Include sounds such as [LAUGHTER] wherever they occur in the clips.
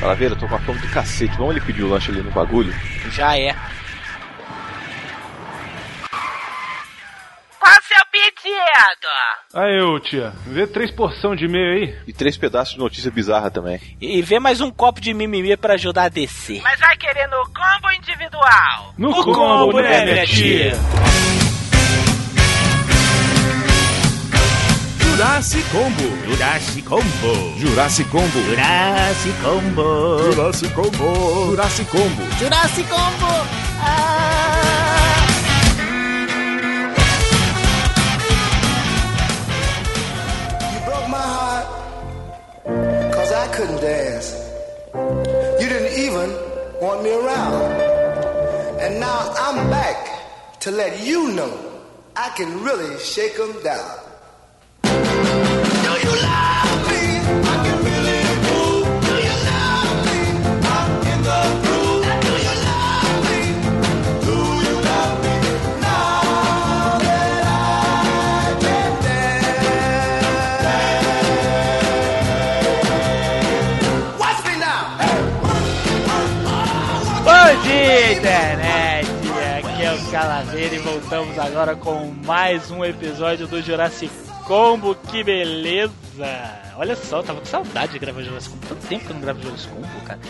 Calaveira, eu tô com a fome do cacete. Vamos ele pedir o lanche ali no bagulho? Já é. Qual o seu pedido? Aí, ô tia, vê três porção de meio aí. E três pedaços de notícia bizarra também. E vê mais um copo de mimimi pra ajudar a descer. Mas vai querer no combo individual? No, No combo, né, minha tia? Jurassic Combo. Jurassic Combo. Jurassic Combo. Jurassic Combo. Jurassic Combo. Jurassic Combo. Jurassic Combo. Ah. You broke my heart because I couldn't dance. You didn't even want me around. And now I'm back to let you know I can really shake 'em down. Calaveira e voltamos agora com mais um episódio do Jurassic Combo. Que beleza! Olha só, eu tava com saudade de gravar Jurassic Combo. Tanto tempo que eu não gravo Jurassic Combo, cara.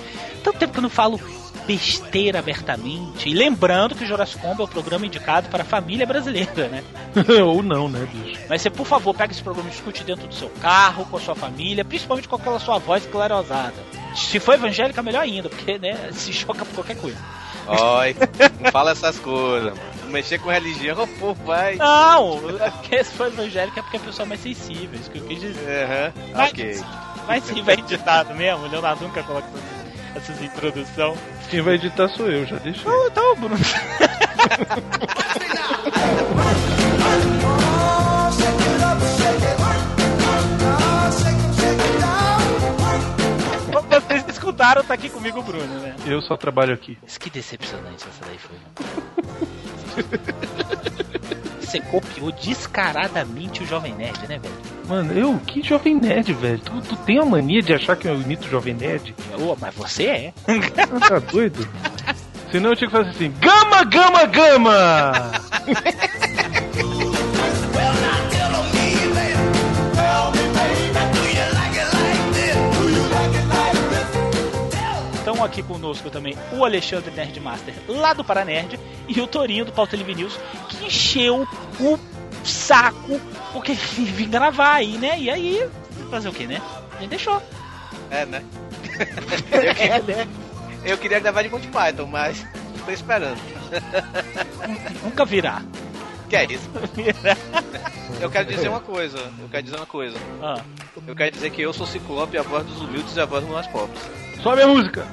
Tanto tempo que eu não falo besteira abertamente. E lembrando que o Jurassic Combo é o programa indicado para a família brasileira, né? [LAUGHS] Ou não, né, bicho? Mas você, por favor, pega esse programa e escute dentro do seu carro, com a sua família, principalmente com aquela sua voz clarosada. Se for evangélica, melhor ainda, porque, né, se choca por qualquer coisa. Oi, não fala essas coisas, mano. Mexer com religião, [LAUGHS] pô, vai. Não, porque se for evangélica é porque a pessoa é mais sensível, isso que eu quis dizer. Aham, Mas, ok. mas sim, vai editado mesmo, o Leonardo nunca coloca essas- introdução. Quem vai editar sou eu, já deixa. Então, então Bruno. Escutaram, tá aqui comigo o Bruno, né? Eu só trabalho aqui. Isso que decepcionante essa daí foi. [LAUGHS] Você copiou descaradamente o Jovem Nerd, né, velho? Mano, eu, que jovem nerd, velho. Tu, tu tem a mania de achar que eu imito o jovem nerd? Ô, mas você é. Ah, tá doido? [LAUGHS] Senão eu tinha que fazer assim: Gama, gama, gama! [LAUGHS] aqui conosco também o Alexandre Nerdmaster, lá do Paranerd, e o Torinho do Pauta Livre News, que encheu o saco porque vim gravar aí, né? E aí, fazer o que, né? A gente deixou. É, né? eu, [LAUGHS] queria, eu queria gravar de Monty Python, mas tô esperando. Nunca virá. Que é isso? Eu quero dizer uma coisa. Eu quero dizer uma coisa. Ah. Eu quero dizer que eu sou Ciclope, a voz dos humildes e a voz dos mais pobres. Sobe a música!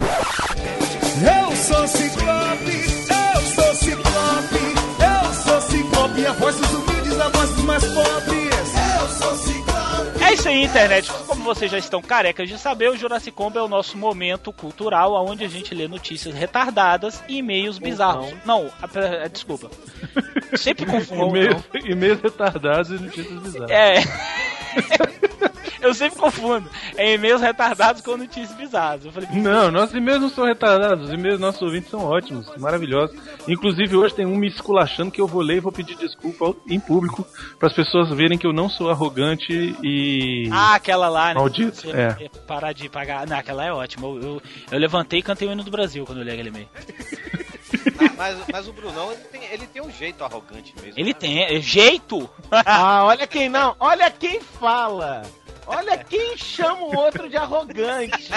Eu sou Ciclope, eu sou Ciclope, eu sou Ciclope, a voz dos humildes, a voz dos mais pobres. Eu sou Ciclope. É isso aí, internet. Como vocês já estão carecas de saber, o Jurassic Combo é o nosso momento cultural onde a gente lê notícias retardadas e e-mails bizarros. Não, a- a- desculpa. [LAUGHS] Sempre confundo. E-mails, e-mails retardados e notícias bizarras. É. [LAUGHS] Eu sempre confundo. É e-mails retardados com notícias bizarras. Eu falei, Não, nossos e-mails não são retardados, os e-mails dos nossos ouvintes são ótimos, maravilhosos. Inclusive hoje tem um me esculachando que eu vou ler e vou pedir desculpa em público para as pessoas verem que eu não sou arrogante e ah, aquela lá, né? Maldito, Você é. Parar de pagar. Não, aquela é ótima. Eu, eu, eu levantei e cantei o hino do Brasil quando eu li aquele e-mail. Ah, mas, mas o Brunão, ele tem, ele tem um jeito arrogante mesmo. Ele né? tem, é jeito! Ah, olha quem não, [LAUGHS] olha quem fala. Olha quem chama o outro de arrogante.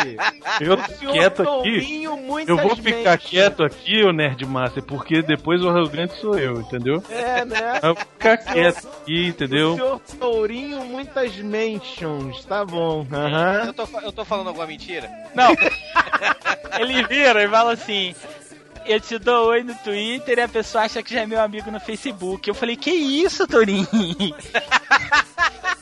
eu O senhor quieto aqui. Tourinho, muitas Eu vou ficar mentions. quieto aqui, ô Nerdmaster, porque depois o arrogante sou eu, entendeu? É, né? [LAUGHS] Eu vou ficar quieto aqui, O entendeu? senhor Tourinho, muitas mentions. Tá bom. Aham. Eu tô, eu tô falando alguma mentira? Não. [LAUGHS] Ele vira e fala assim. Eu te dou oi no Twitter e a pessoa acha que já é meu amigo no Facebook. Eu falei, que isso, Torinho? [LAUGHS]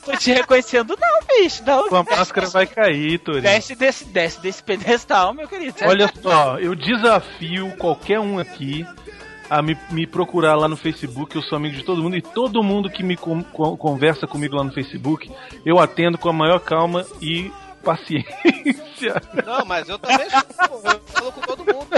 Tô te reconhecendo, não, bicho. Não. Sua máscara vai cair, Torinho. Desce desse, desce desse pedestal, meu querido. Olha só, eu desafio qualquer um aqui a me, me procurar lá no Facebook, eu sou amigo de todo mundo, e todo mundo que me con- con- conversa comigo lá no Facebook, eu atendo com a maior calma e paciência. Não, mas eu também sou, eu falo com todo mundo.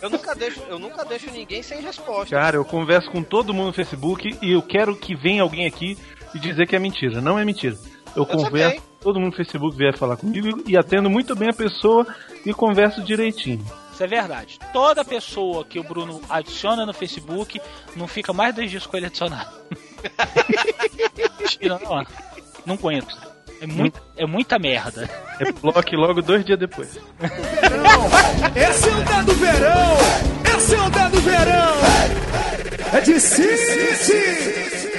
Eu nunca deixo, eu nunca deixo ninguém sem resposta. Cara, eu converso com todo mundo no Facebook e eu quero que venha alguém aqui e dizer que é mentira. Não é mentira. Eu, converso, também. todo mundo no Facebook vier falar comigo e atendo muito bem a pessoa e converso direitinho. Isso é verdade. Toda pessoa que o Bruno adiciona no Facebook não fica mais dois dias com ele adicionado. [LAUGHS] Tira, não, não conheço. É, muito, é muita merda. É bloque logo dois dias depois. Esse é o dado verão! Esse é o dado verão! É de City!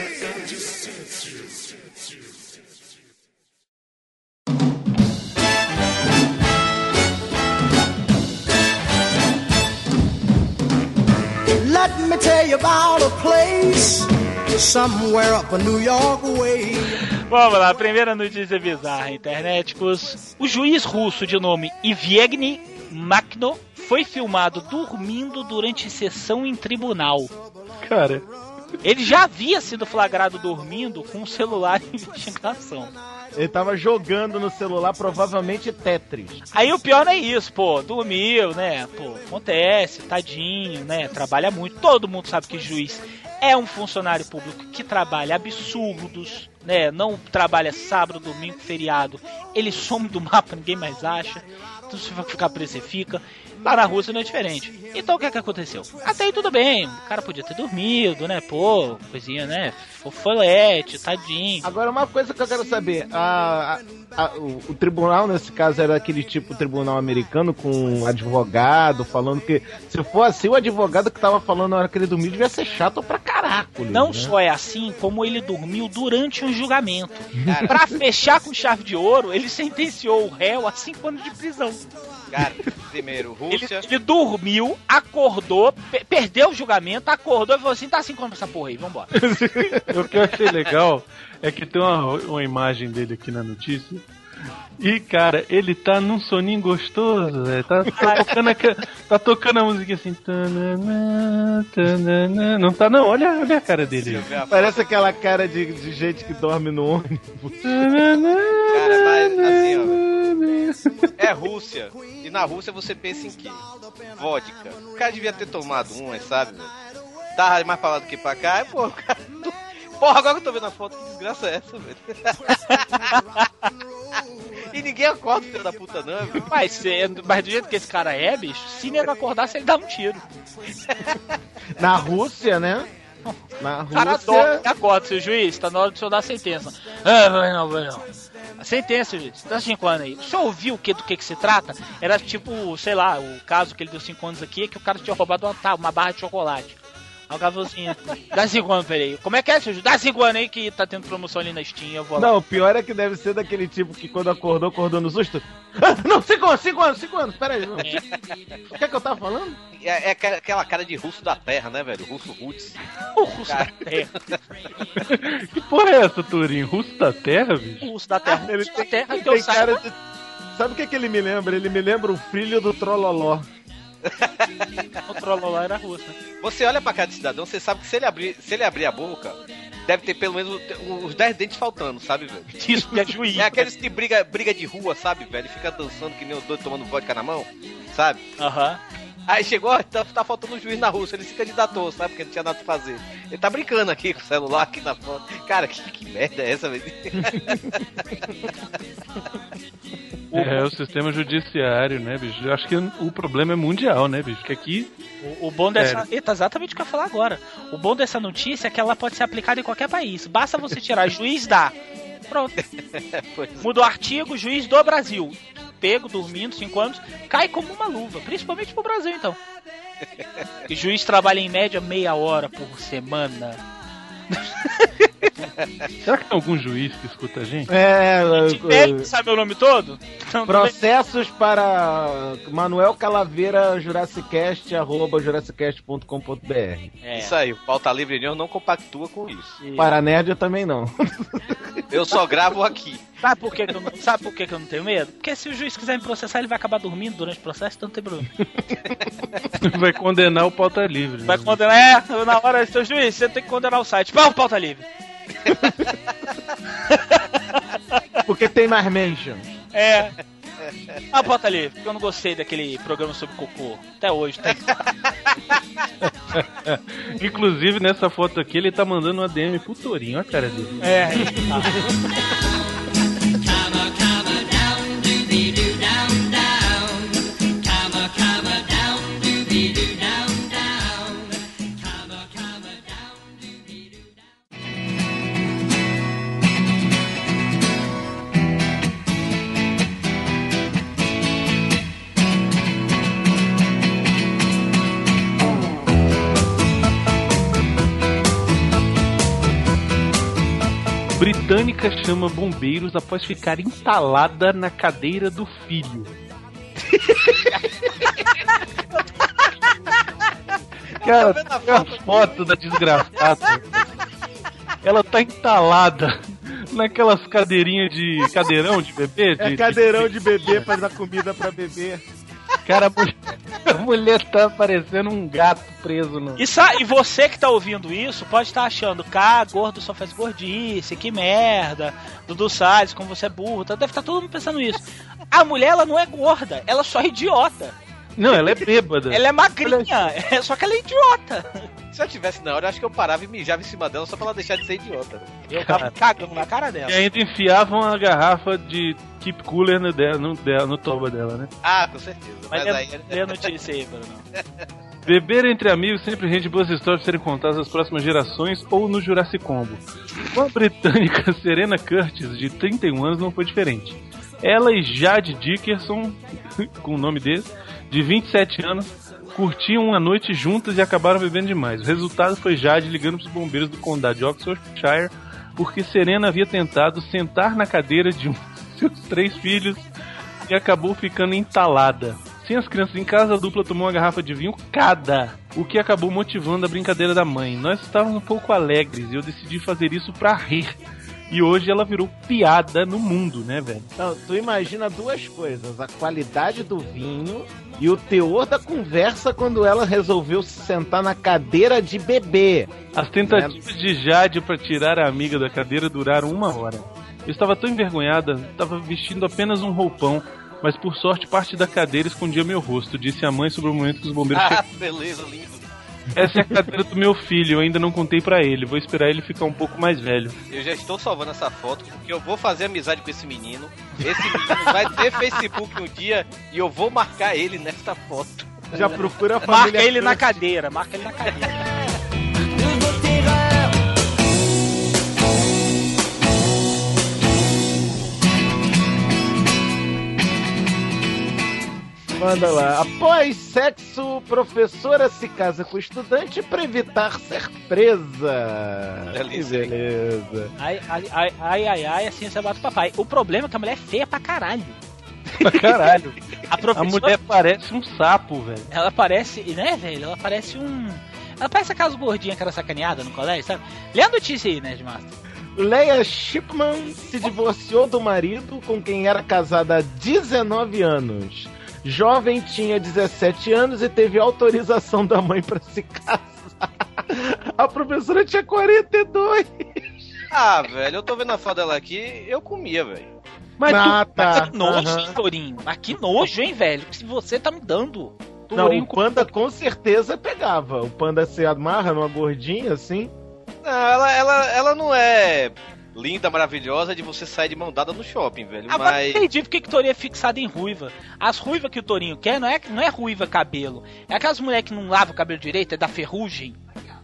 Let me tell you about a place somewhere up a New York way. Vamos lá, primeira notícia bizarra, interneticos. O juiz russo de nome Iviegny Makhno foi filmado dormindo durante sessão em tribunal. Cara, Ele já havia sido flagrado dormindo com um celular em investigação. Ele tava jogando no celular, provavelmente Tetris. Aí o pior não é isso, pô, dormiu, né? Pô, acontece, tadinho, né? Trabalha muito. Todo mundo sabe que juiz é um funcionário público que trabalha absurdos, né? Não trabalha sábado, domingo, feriado. Ele some do mapa, ninguém mais acha. Então se ficar preso, você fica. Lá na Rússia não é diferente. Então o que é que aconteceu? Até aí tudo bem, o cara podia ter dormido, né? Pô, coisinha, né? Fofolete, tadinho. Agora, uma coisa que eu quero saber: a, a- a- o, o tribunal, nesse caso, era aquele tipo tribunal americano com um advogado falando que, se for assim, o advogado que tava falando na hora que ele dormiu devia ser chato pra caraca. Não né? só é assim, como ele dormiu durante um julgamento. Pra fechar com chave de ouro, ele sentenciou o réu a cinco anos de prisão. Cara, primeiro, Ele, Rússia. ele dormiu, acordou, pe- perdeu o julgamento, acordou e falou assim: tá anos pra essa porra aí, vambora. [LAUGHS] o que eu achei legal é que tem uma, uma imagem dele aqui na notícia. E, cara, ele tá num soninho gostoso, velho. Tá, tá tocando a, tá tocando a música assim. tananã, tananã. Não tá, não. Olha, olha a cara dele. Parece aquela cara de, de gente que dorme no ônibus. Cara, mas assim, ó. É Rússia. E na Rússia você pensa em quê? Vodka. O cara devia ter tomado uma, sabe? velho? Tava mais pra lá do que pra cá. E, pô, o cara... Porra, agora que eu tô vendo a foto, que desgraça é essa, velho? [LAUGHS] e ninguém acorda, filho da puta, não, velho. Mas, cê- mas do jeito que esse cara é, bicho, se nego acordasse, ele dá um tiro. [LAUGHS] Na Rússia, né? Na cara Rússia. dorme, acorda, seu juiz, tá na hora do senhor dar a sentença. Ah, vai não, vai não. A sentença, juiz, dá cinco anos aí. O senhor ouviu o que, do que, que se trata? Era tipo, sei lá, o caso que ele deu cinco anos aqui é que o cara tinha roubado uma, tá, uma barra de chocolate. Aí o cara assim: dá cinco anos, peraí. Como é que é, seu juiz? Dá cinco anos aí que tá tendo promoção ali na Steam, eu vou lá. Não, o pior é que deve ser daquele tipo que quando acordou, acordou no susto. Ah, não, cinco anos, cinco anos, cinco anos, peraí. Não. O que é que eu tava falando? É, é aquela- cara de russo da terra, né, velho? Russo roots. O russo da terra. Que porra é essa, Turinho? Russo da Terra, bicho? O russo da terra. Ele russo da tem, terra ele que eu tem saiba. cara de. Sabe o que, que ele me lembra? Ele me lembra o filho do Trololó. O trolloló lá era russo, né? Você olha pra cada cidadão, você sabe que se ele abrir, se ele abrir a boca, deve ter pelo menos uns 10 dentes faltando, sabe, velho? [LAUGHS] Isso que é juiz. É aqueles que briga, briga de rua, sabe, velho? Fica dançando que nem os dois tomando vodka na mão, sabe? Aham. Aí chegou, tá, tá faltando um juiz na Rússia, ele se candidatou, sabe? Porque não tinha nada pra fazer. Ele tá brincando aqui com o celular aqui na foto. Cara, que, que merda é essa, velho? [LAUGHS] É, o sistema judiciário, né, bicho? Eu acho que o problema é mundial, né, bicho? Que aqui. O, o bom dessa. Eita, exatamente o que eu ia falar agora. O bom dessa notícia é que ela pode ser aplicada em qualquer país. Basta você tirar juiz da. Pronto. [LAUGHS] Pois Muda o artigo, juiz do Brasil. Pego, dormindo, 5 anos, cai como uma luva. Principalmente pro Brasil, então. [LAUGHS] E juiz trabalha em média meia hora por semana. [LAUGHS] [LAUGHS] Será que tem algum juiz que escuta a gente? É. Tem, sabe meu nome todo? Então, Processos para Manuel Calaveira, Jurassicast, arroba jurassicast.com.br. é, Isso aí, o pauta livre News não compactua com isso. Para nerd eu também não. [LAUGHS] Eu só gravo aqui. Sabe por, que, que eu não, sabe por que, que eu não tenho medo? Porque se o juiz quiser me processar, ele vai acabar dormindo durante o processo, então não tem problema. [LAUGHS] Vai condenar o pauta livre. né? Vai condenar. É, na hora, seu juiz, você tem que condenar o site. Pau, pauta livre. [LAUGHS] Porque tem mais mentions. É. Ah, bota ali, porque eu não gostei daquele programa sobre cocô. Até hoje, tá? [LAUGHS] Inclusive, nessa foto aqui, ele tá mandando uma DM pro Torinho, olha a cara dele. É, tá. [LAUGHS] Britânica chama bombeiros após ficar entalada na cadeira do filho. [LAUGHS] Cara, a tem a foto da desgraçada. Ela tá entalada naquelas cadeirinhas de. cadeirão de bebê? É de- cadeirão de bebê pra dar comida pra bebê. Cara, [LAUGHS] a mulher, tá parecendo um gato preso no. E, sa- e você que tá ouvindo isso pode estar achando, cá, gordo só faz gordice, que merda, Dudu Salles, como você é burro, tá? deve estar todo mundo pensando isso. A mulher, ela não é gorda, ela só é idiota. Não, ela é bêbada. Ela é magrinha, é, só que ela é idiota. Se eu tivesse na hora, eu acho que eu parava e mijava em cima dela só pra ela deixar de ser idiota. Eu tava cagando na cara dela. E ainda enfiavam a garrafa de Keep Cooler no, de- no, de- no toba dela, né? Ah, com certeza. Mas Mas, lê, aí. lê a notícia aí, Bruno. [LAUGHS] Beber entre amigos sempre rende boas histórias serem contadas às próximas gerações ou no Jurassic Combo. Com a britânica [LAUGHS] Serena Curtis, de 31 anos, não foi diferente. Ela e Jade Dickerson, [LAUGHS] com o nome dele, de 27 anos, curtiam uma noite juntas e acabaram bebendo demais. O resultado foi Jade ligando para os bombeiros do condado de Oxfordshire porque Serena havia tentado sentar na cadeira de [LAUGHS] um de seus três filhos e acabou ficando entalada. Sem as crianças em casa, a dupla tomou uma garrafa de vinho cada, o que acabou motivando a brincadeira da mãe. Nós estávamos um pouco alegres e eu decidi fazer isso pra rir. E hoje ela virou piada no mundo, né, velho? Não, tu imagina duas coisas: a qualidade do vinho e o teor da conversa quando ela resolveu se sentar na cadeira de bebê. As tentativas de Jade para tirar a amiga da cadeira duraram uma hora. Eu estava tão envergonhada, estava vestindo apenas um roupão, mas por sorte parte da cadeira escondia meu rosto, disse a mãe sobre o momento que os bombeiros Ah, beleza, lindo. Essa é a cadeira do meu filho, eu ainda não contei pra ele. Vou esperar ele ficar um pouco mais velho. Eu já estou salvando essa foto porque eu vou fazer amizade com esse menino. Esse menino vai ter Facebook um dia e eu vou marcar ele nesta foto. Já procura a família. Marca ele na cadeira, marca ele na cadeira. Manda lá. Após sexo, professora se casa com estudante pra evitar ser presa. Delícia, Que beleza. Ai, ai, ai, ai, ai, ai, assim você bate o papai. O problema é que a mulher é feia pra caralho. Pra caralho. A [LAUGHS] A professora, mulher parece um sapo, velho. ela parece, né, velho? Ela parece um. Ela parece aquelas gordinhas que era sacaneada no colégio, sabe? Lê a notícia aí, né, Master? Leia Shipman se divorciou do marido com quem era casada há 19 anos. Jovem tinha 17 anos e teve autorização da mãe pra se casar. [LAUGHS] A professora tinha 42. Ah, velho, eu tô vendo a foto dela aqui, eu comia, velho. Mas Ah, tu, tá. mas que nojo, hein, Torinho? Mas que nojo, hein, velho? Que você tá me dando. Não, o panda com certeza pegava. O panda se amarra numa gordinha assim. Não, ela, ela, ela não é linda, maravilhosa de você sair de mão dada no shopping, velho. Ah, mas mas. entendi porque que o Torinho é fixado em ruiva. As ruivas que o Torinho quer não é, não é ruiva cabelo. É aquelas mulheres que não lavam o cabelo direito, é da ferrugem.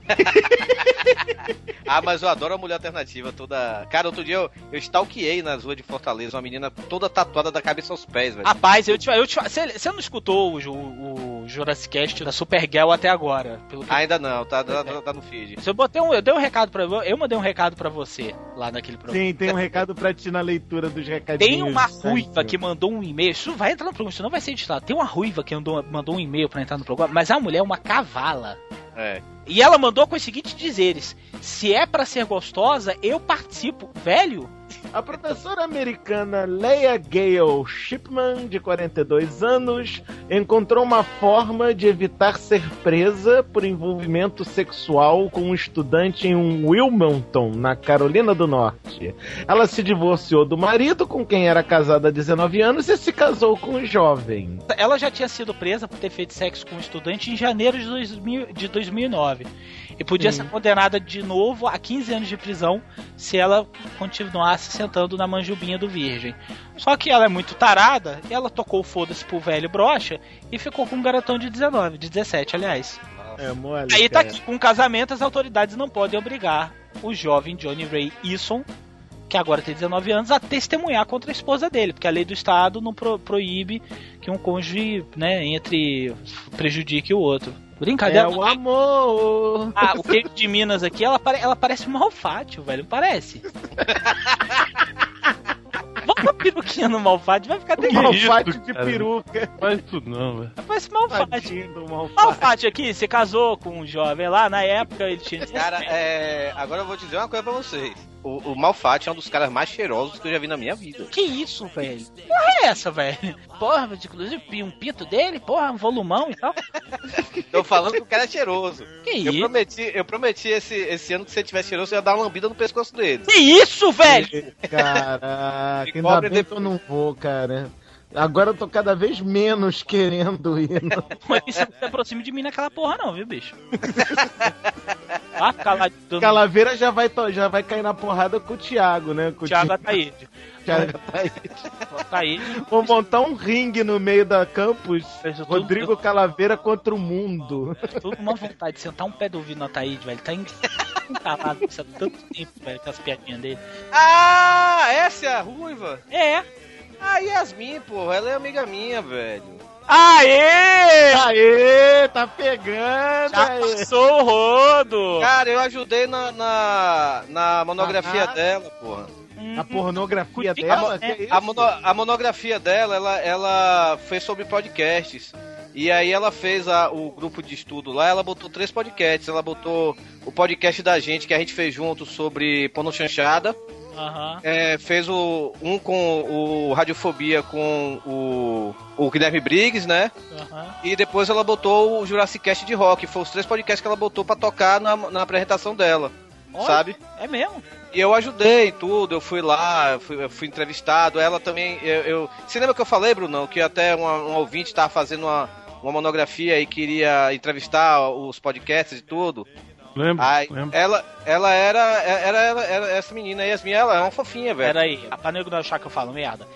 [LAUGHS] Ah, mas eu adoro a mulher alternativa toda. Cara, outro dia eu, eu stalkeei nas ruas de Fortaleza uma menina toda tatuada da cabeça aos pés, velho. Rapaz, eu te, eu te você, você não escutou o, o Jurassic Cast da Supergirl até agora? Pelo que Ainda não, tá, tá, tá- tá no feed. eu botei um, eu dei um recado para eu mandei um recado pra você lá naquele programa. Sim, tem um recado pra ti na leitura dos recadinhos. Tem uma ruiva que mandou um e-mail. Isso vai entrar no programa, isso não vai ser editado. Tem uma ruiva que mandou, mandou um e-mail pra entrar no programa, mas a mulher é uma cavala. É. E ela mandou com os seguintes dizeres: Se é pra ser gostosa, eu participo. Velho, A professora americana Leia Gale Shipman, de 42 anos, encontrou uma forma de evitar ser presa por envolvimento sexual com um estudante em Wilmington, na Carolina do Norte. Ela se divorciou do marido, com quem era casada há 19 anos, e se casou com um jovem. Ela já tinha sido presa por ter feito sexo com um estudante em janeiro de, 2000, de 2009. E podia Sim. ser condenada de novo a 15 anos de prisão se ela continuasse sentando na manjubinha do virgem. Só que ela é muito tarada, e ela tocou foda-se pro velho brocha e ficou com um garotão de 19, de 17, aliás. É mole. Aí tá aqui, com casamento as autoridades não podem obrigar o jovem Johnny Ray Eason, que agora tem 19 anos, a testemunhar contra a esposa dele, porque a lei do estado não pro- proíbe que um cônjuge, né, entre prejudique o outro. Brincadeira. É o amor. Ah, o queijo de Minas aqui, ela, pare- ela parece um malfátio, velho. Parece. [LAUGHS] Bota a peruquinha no malfátio, vai ficar O terrível. malfate isso, de cara? peruca. Faz isso não, velho. Parece malfátio. Do malfate. Malfátio aqui, você casou com um jovem lá, na época ele tinha... Cara, é. Agora eu vou dizer uma coisa pra vocês. O, o Malfatti é um dos caras mais cheirosos que eu já vi na minha vida. Que isso, velho? Que porra é essa, velho? Porra, inclusive um pinto dele, porra, um volumão e tal. [LAUGHS] Tô falando que o cara é cheiroso. Que Eu isso? prometi, eu prometi esse, esse ano que se ele tivesse cheiroso, eu ia dar uma lambida no pescoço dele. Que isso, velho? Caraca, [LAUGHS] E ainda bem que eu não vou, cara. Agora eu tô cada vez menos querendo ir. no- [LAUGHS] Mas você não se aproxime de mim naquela porra não, viu, bicho? [LAUGHS] Ah, dando... Calaveira já vai, to- já vai cair na porrada com o Thiago, né? Com o Thiago Ataíde. Thiago aí. Ataíde. Vou montar um ringue no meio da campus. Isso tudo- Rodrigo Calaveira contra o mundo. Tô com uma vontade de sentar um pé do ouvido no Ataíde, velho. Tá entalado isso há tanto tempo, velho, com as piadinhas dele. Ah, essa é a ruiva? É. Ah, Yasmin, porra, ela é amiga minha, velho. Aê! Aê, tá pegando Já passou o rodo! Cara, eu ajudei na, na, na monografia Ah. dela, porra. A pornografia dela? é? A, mono- a monografia dela, ela, ela fez sobre podcasts. E aí ela fez a- o grupo de estudo lá, ela botou três podcasts. Ela botou o podcast da gente, que a gente fez junto sobre Pono Chanchada. Aham. É, fez o, um com o Radiofobia com o, o Guilherme Briggs, né? Aham. E depois ela botou o Jurassic Cast de rock. Foi os três podcasts que ela botou pra tocar na, na apresentação dela, Olha, sabe? É mesmo? E eu ajudei tudo, eu fui lá, eu fui, fui entrevistado. Ela também. Eu, eu- Você lembra que eu falei, Brunão, que até uma- um ouvinte tava fazendo uma, uma monografia e queria entrevistar os podcasts e tudo? Lembro, Aí, lembro. ela, ela era, era, era, era essa menina, Yasmin, ela é uma fofinha, velho. Pera aí, pra nego não achar que eu falo merda.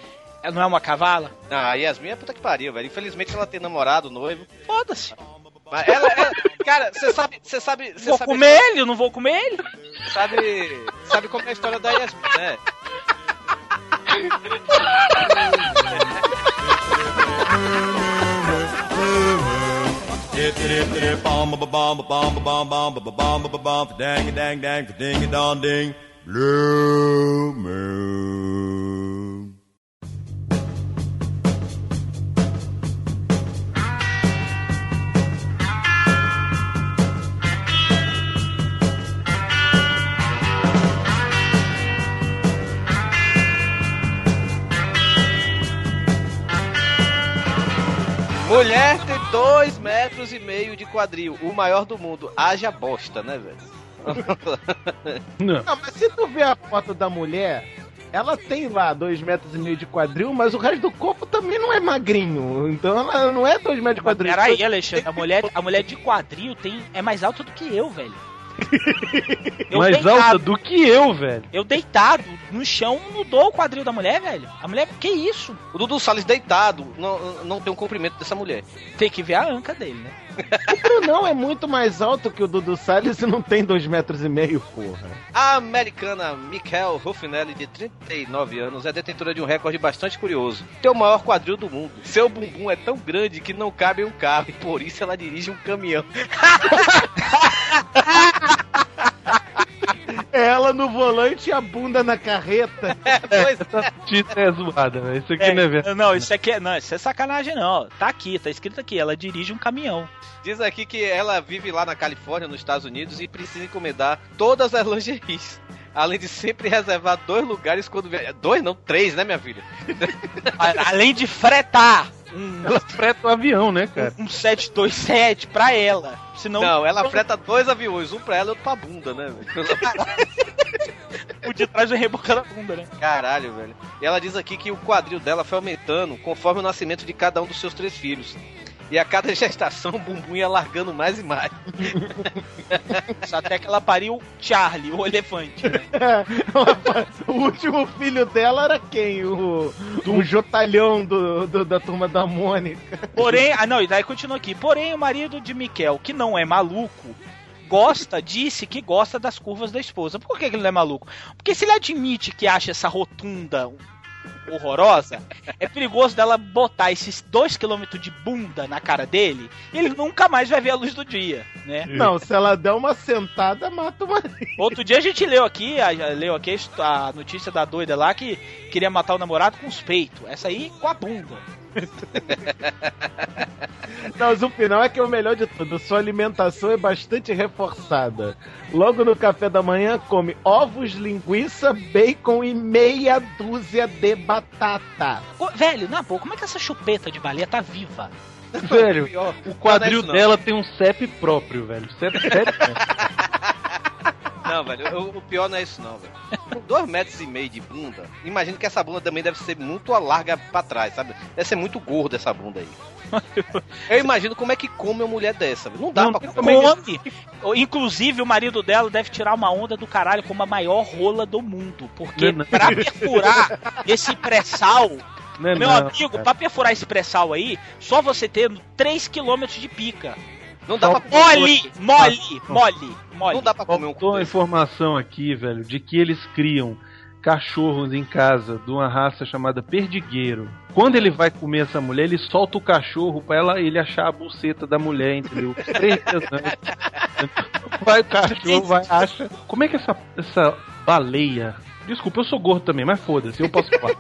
Ela não é uma cavala? Ah, a Yasmin é puta que pariu, velho. Infelizmente ela tem namorado, noivo. Foda-se. Mas ela, ela- cara, você sabe, você sabe, você Vou sabe, comer ele, eu não vou comer ele? sabe, sabe como é a história da Yasmin, né? [LAUGHS] Bomb bomb bomb bomb bomb bomb bomb bomb bomb dang dang dang ding dong ding. Blue moon. Mulher tem dois metros e meio de quadril, o maior do mundo. Haja bosta, né, velho? Não. Não, mas se tu ver a foto da mulher, ela tem lá dois metros e meio de quadril, mas o resto do corpo também não é magrinho. Então ela não é dois metros de quadril. Peraí, Alexandre, a mulher, a mulher de quadril tem, é mais alta do que eu, velho. Eu Mais deitado, alta do que eu, velho. Eu deitado no chão, não dou o quadril da mulher, velho. A mulher, que isso? O Dudu Salles deitado não, não tem um comprimento dessa mulher. Tem que ver a anca dele, né? [LAUGHS] O Brunão é muito mais alto que o Dudu Salles e não tem dois metros e meio, porra. A americana Mikel Ruffinelli, de 39 anos, é detentora de um recorde bastante curioso. Tem o maior quadril do mundo. Seu bumbum é tão grande que não cabe em um carro e por isso ela dirige um caminhão. [LAUGHS] Ela no volante e a bunda na carreta. [LAUGHS] Pois Essa notícia é zoada, velho. Isso aqui não é verdade. não, isso aqui é, não, isso é sacanagem não. Tá aqui, tá escrito aqui, ela dirige um caminhão. Diz aqui que ela vive lá na Califórnia, nos Estados Unidos, e precisa encomendar todas as lingeries. Além de sempre reservar dois lugares quando viaja. Dois não, três, né, minha filha? Além de fretar um, [LAUGHS] Ela freta o avião, né, cara? um 727 pra ela. Senão Não, ela freta dois aviões, um pra ela e outro pra bunda, né? velho? [LAUGHS] o de trás vai rebocando a bunda, né? Caralho, velho. E ela diz aqui que o quadril dela foi aumentando conforme o nascimento de cada um dos seus três filhos. E a cada gestação o bumbum ia largando mais e mais. [LAUGHS] Só até que ela pariu Charlie, o elefante. né? [LAUGHS] o último filho dela era quem? O, o Jotalhão do, do- da turma da Mônica. Porém, ah não, e daí continua aqui. Porém, o marido de Miquel, que não é maluco, gosta, disse que gosta das curvas da esposa. Por que, que ele não é maluco? Porque se ele admite que acha essa rotunda horrorosa, é perigoso dela botar esses dois quilômetros de bunda na cara dele, e ele nunca mais vai ver a luz do dia, né? Não, se ela der uma sentada, mata o marido. Outro dia a gente leu aqui, a, leu aqui a notícia da doida lá que queria matar o namorado com os peitos. Essa aí com a bunda. [LAUGHS] Não, mas o final é que é o melhor de tudo. Sua alimentação é bastante reforçada. Logo no café da manhã, come ovos, linguiça, bacon e meia dúzia de batata. Ô, velho, na boa, como é que essa chupeta de baleia tá viva? Velho, o quadril não é isso, não. dela tem um CEP próprio, velho. CEP, CEP [LAUGHS] Não, velho, o, o pior não é isso não, velho. Com dois metros e meio de bunda, imagino que essa bunda também deve ser muito larga pra trás, sabe? Deve ser muito gorda essa bunda aí. Eu imagino como é que come uma mulher dessa, velho. Não dá Não, pra comer. Come! Inclusive, o marido dela deve tirar uma onda do caralho como a maior rola do mundo. Porque Não, não. pra perfurar esse pré-sal, meu não, amigo, cara. pra perfurar esse pré-sal aí, só você tendo 3km de pica. Não dá Só pra Mole, mole, mole, mole. Não dá pra comer um desse. informação aqui, velho, de que eles criam cachorros em casa de uma raça chamada perdigueiro. Quando ele vai comer essa mulher, ele solta o cachorro pra ela, ele achar a buceta da mulher, entendeu? Os Três dias antes. Vai o cachorro, vai, acha. Como é que essa, essa baleia. Desculpa, eu sou gordo também, mas foda-se, eu posso falar.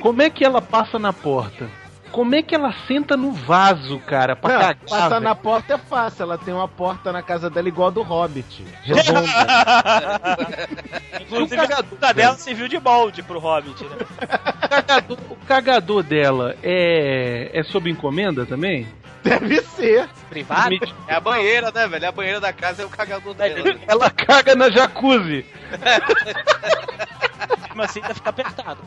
Como é que ela passa na porta? Como é que ela senta no vaso, cara, pra Não, cagar? passar velho? na porta é fácil. Ela tem uma porta na casa dela igual a do Hobbit. Redonda. [LAUGHS] Inclusive, a bunda dela serviu de molde pro Hobbit, né? O cagador, o cagador dela é, é sob encomenda também? Deve ser. Privado? É a banheira, né, velho? A banheira da casa é o cagador dela. Ela caga na jacuzzi. [LAUGHS] [LAUGHS] Mesmo assim, vai ficar apertado.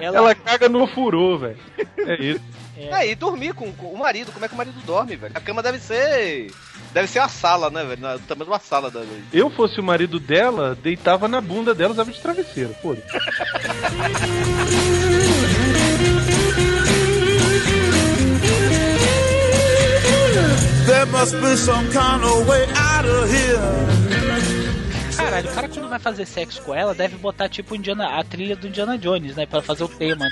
Ela, Ela caga no furô, velho. É isso. É, e dormir com, com o marido, como é que o marido dorme, velho? A cama deve ser. Deve ser uma sala, né, velho? De uma sala da. Eu fosse o marido dela, deitava na bunda dela, usava de travesseiro. Foda. There must be some kind of way out of here. Caralho, o cara quando vai fazer sexo com ela deve botar tipo Indiana, a trilha do Indiana Jones, né? Pra fazer o tema. né?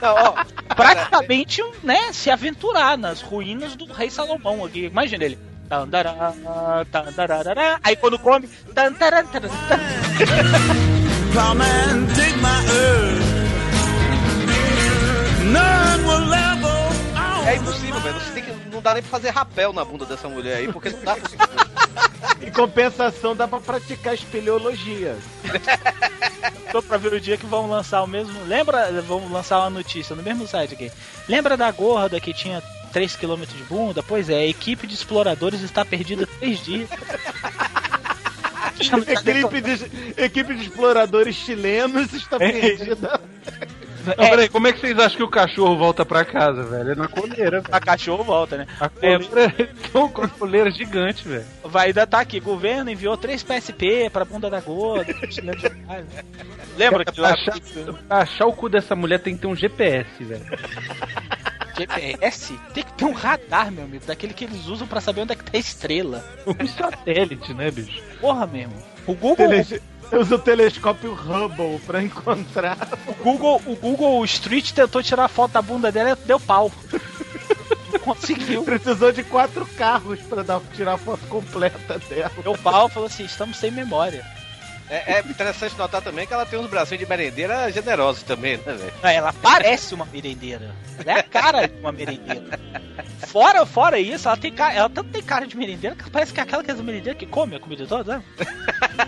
Não, ó, Praticamente, né? Se aventurar nas ruínas do rei Salomão aqui. Imagina ele. Aí quando come. dig my earth. None will ever é impossível, velho. Você tem que. Não dá nem pra fazer rapel na bunda dessa mulher aí, porque não dá. [LAUGHS] Em compensação, dá pra praticar espeleologia. [LAUGHS] Tô pra ver o dia que vão lançar o mesmo. Lembra? Vão lançar uma notícia no mesmo site aqui. Lembra da gorda que tinha 3km de bunda? Pois é, a equipe de exploradores está perdida três dias. [LAUGHS] Equipe de, equipe de exploradores chilenos está perdida. Não, peraí, como é que vocês acham que o cachorro volta pra casa, velho? É na coleira. A cachorro volta, né? A coleira [LAUGHS] é uma coleira gigante, velho. Vai ainda tá aqui. Governo enviou três PSP pra bunda da gorda. [LAUGHS] Lembra que lá achar, pra achar o cu dessa mulher tem que ter um GPS, velho. GPS tem que ter um radar, meu amigo, daquele que eles usam pra saber onde é que tá a estrela. [LAUGHS] Um satélite, né, bicho? Porra mesmo. O Google, Tele... Eu uso o telescópio Hubble pra encontrar. o Google, o Google Street tentou tirar a foto da bunda dela e deu pau. [LAUGHS] Conseguiu. Precisou de quatro carros pra dar, tirar a foto completa dela. Deu pau e falou assim: estamos sem memória. É, é interessante notar também que ela tem uns bracinhos de merendeira generosos também, né, velho? Ela parece uma merendeira. Ela é a cara de uma merendeira. Fora, fora isso, ela tem cara, ela tanto tem cara de merendeira que parece que é aquela que é merendeira que come a comida toda, né?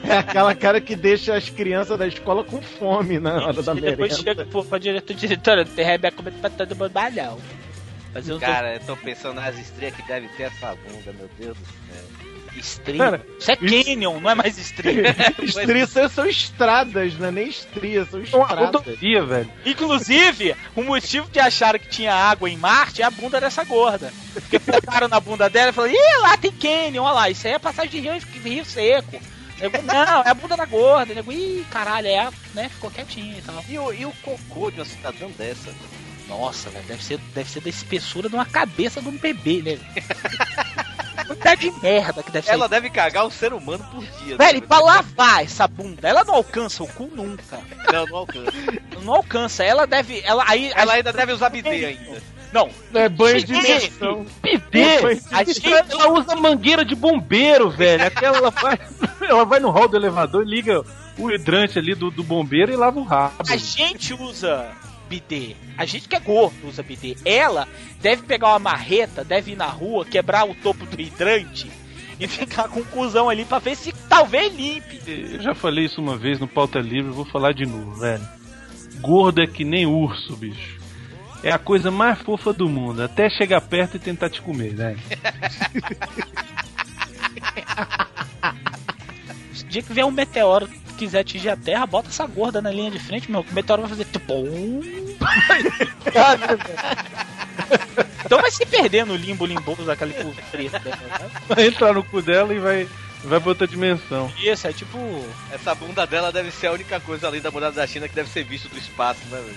É aquela cara que deixa as crianças da escola com fome na hora da E [LAUGHS] depois merenda. chega pro, pra diretor, diretora, não tem remédio comida pra todo mundo mais não. Mas eu não tô Cara, eu tô pensando nas estrias que deve ter essa bunda, meu Deus do céu. Stream. Cara, isso é Canyon, não é mais stream. Estrias [LAUGHS] são estradas, não é nem estrias, são É uma estradas. rodovia, velho. Inclusive, o motivo de acharam que tinha água em Marte é a bunda dessa gorda. Porque focaram na bunda dela e falaram, ih, lá tem Canyon, olha lá, isso aí é passagem de rio, rio seco. Nego, não, é a bunda da gorda. Nego, ih, caralho, é a, né? Ficou quietinho e tal. E o, e o cocô de uma cidadã dessa? Nossa, velho, deve ser, deve ser da espessura de uma cabeça de um bebê, né? [LAUGHS] Quantidade de merda que deve ser. Ela deve cagar um ser humano por dia. Velho, né? pra lavar essa bunda, ela não alcança o cu nunca. Não, não alcança. Não alcança. Ela deve. Ela aí. Ela ainda deve usar bidê ainda. Não. É banho de imersão. Bidê! A gente- Ela usa mangueira de bombeiro, velho. Aquela ela vai, [LAUGHS] ela vai no hall do elevador, liga o hidrante ali do, do bombeiro e lava o rabo. A gente usa bidê. A gente que é gordo usa bidê. Ela deve pegar uma marreta, deve ir na rua, quebrar o topo do hidrante e ficar com o cuzão ali pra ver se talvez limpe. Eu já falei isso uma vez no Pauta Livre, vou falar de novo, velho. Gordo é que nem urso, bicho. É a coisa mais fofa do mundo, até chegar perto e tentar te comer, velho. Se dia que vier um meteoro quiser atingir a Terra, bota essa gorda na linha de frente, meu. O meteoro vai fazer tipo. [LAUGHS] então vai se perder no limbo limboso daquele cu preto. né? Vai entrar no cu dela e vai, vai pra outra dimensão. Isso, é tipo. Essa bunda dela deve ser a única coisa além da muralha da China que deve ser visto do espaço, né, velho?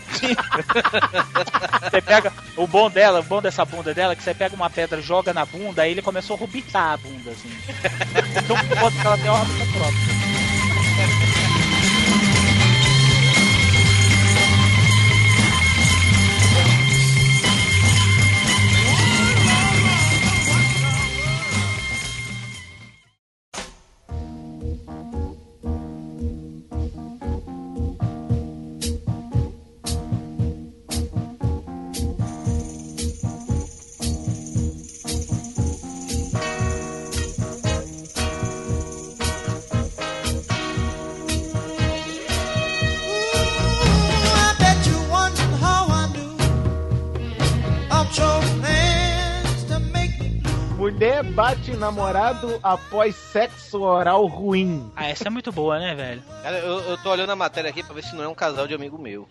Você pega. O bom dela, o bom dessa bunda dela é que você pega uma pedra, joga na bunda, aí ele começou a rubitar a bunda, assim. [LAUGHS] Então bota que ela tem uma órbita própria. Bate namorado após sexo oral ruim. Ah, essa é muito boa, né, velho? Cara, eu, eu tô olhando a matéria aqui pra ver se não é um casal de amigo meu.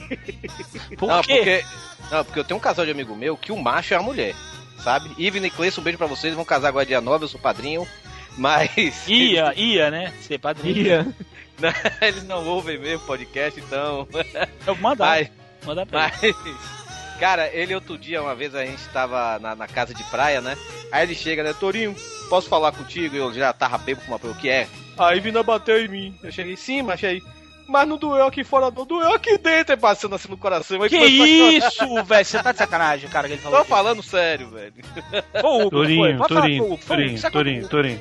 [LAUGHS] Por não, quê? porque. Não, porque eu tenho um casal de amigo meu que o macho é a mulher. Sabe? Ivan e Cleison, um beijo pra vocês. Vão casar agora dia 9, eu sou padrinho. [LAUGHS] Mas. Ia, ia, né? Ser padrinho. Ia. Não, [LAUGHS] eles não ouvem mesmo podcast, então. Eu manda, Mas, manda pra ele. mas. Cara, ele outro dia, uma vez a gente tava na, na casa de praia, né? Aí ele chega, né? Torinho, posso falar contigo? Eu já tava bêbado com uma o que é? Aí Vina bateu em mim. Eu cheguei, sim, mas aí. Mas não doeu aqui fora, não doeu aqui dentro, e passando assim no coração. Que isso, velho? Você tá de sacanagem, cara, que ele falou. Tô falando sério, velho. Ô, Hugo, foi. Torinho, Pode falar Torinho, Hugo, foi Torinho, Torinho, Hugo. Torinho.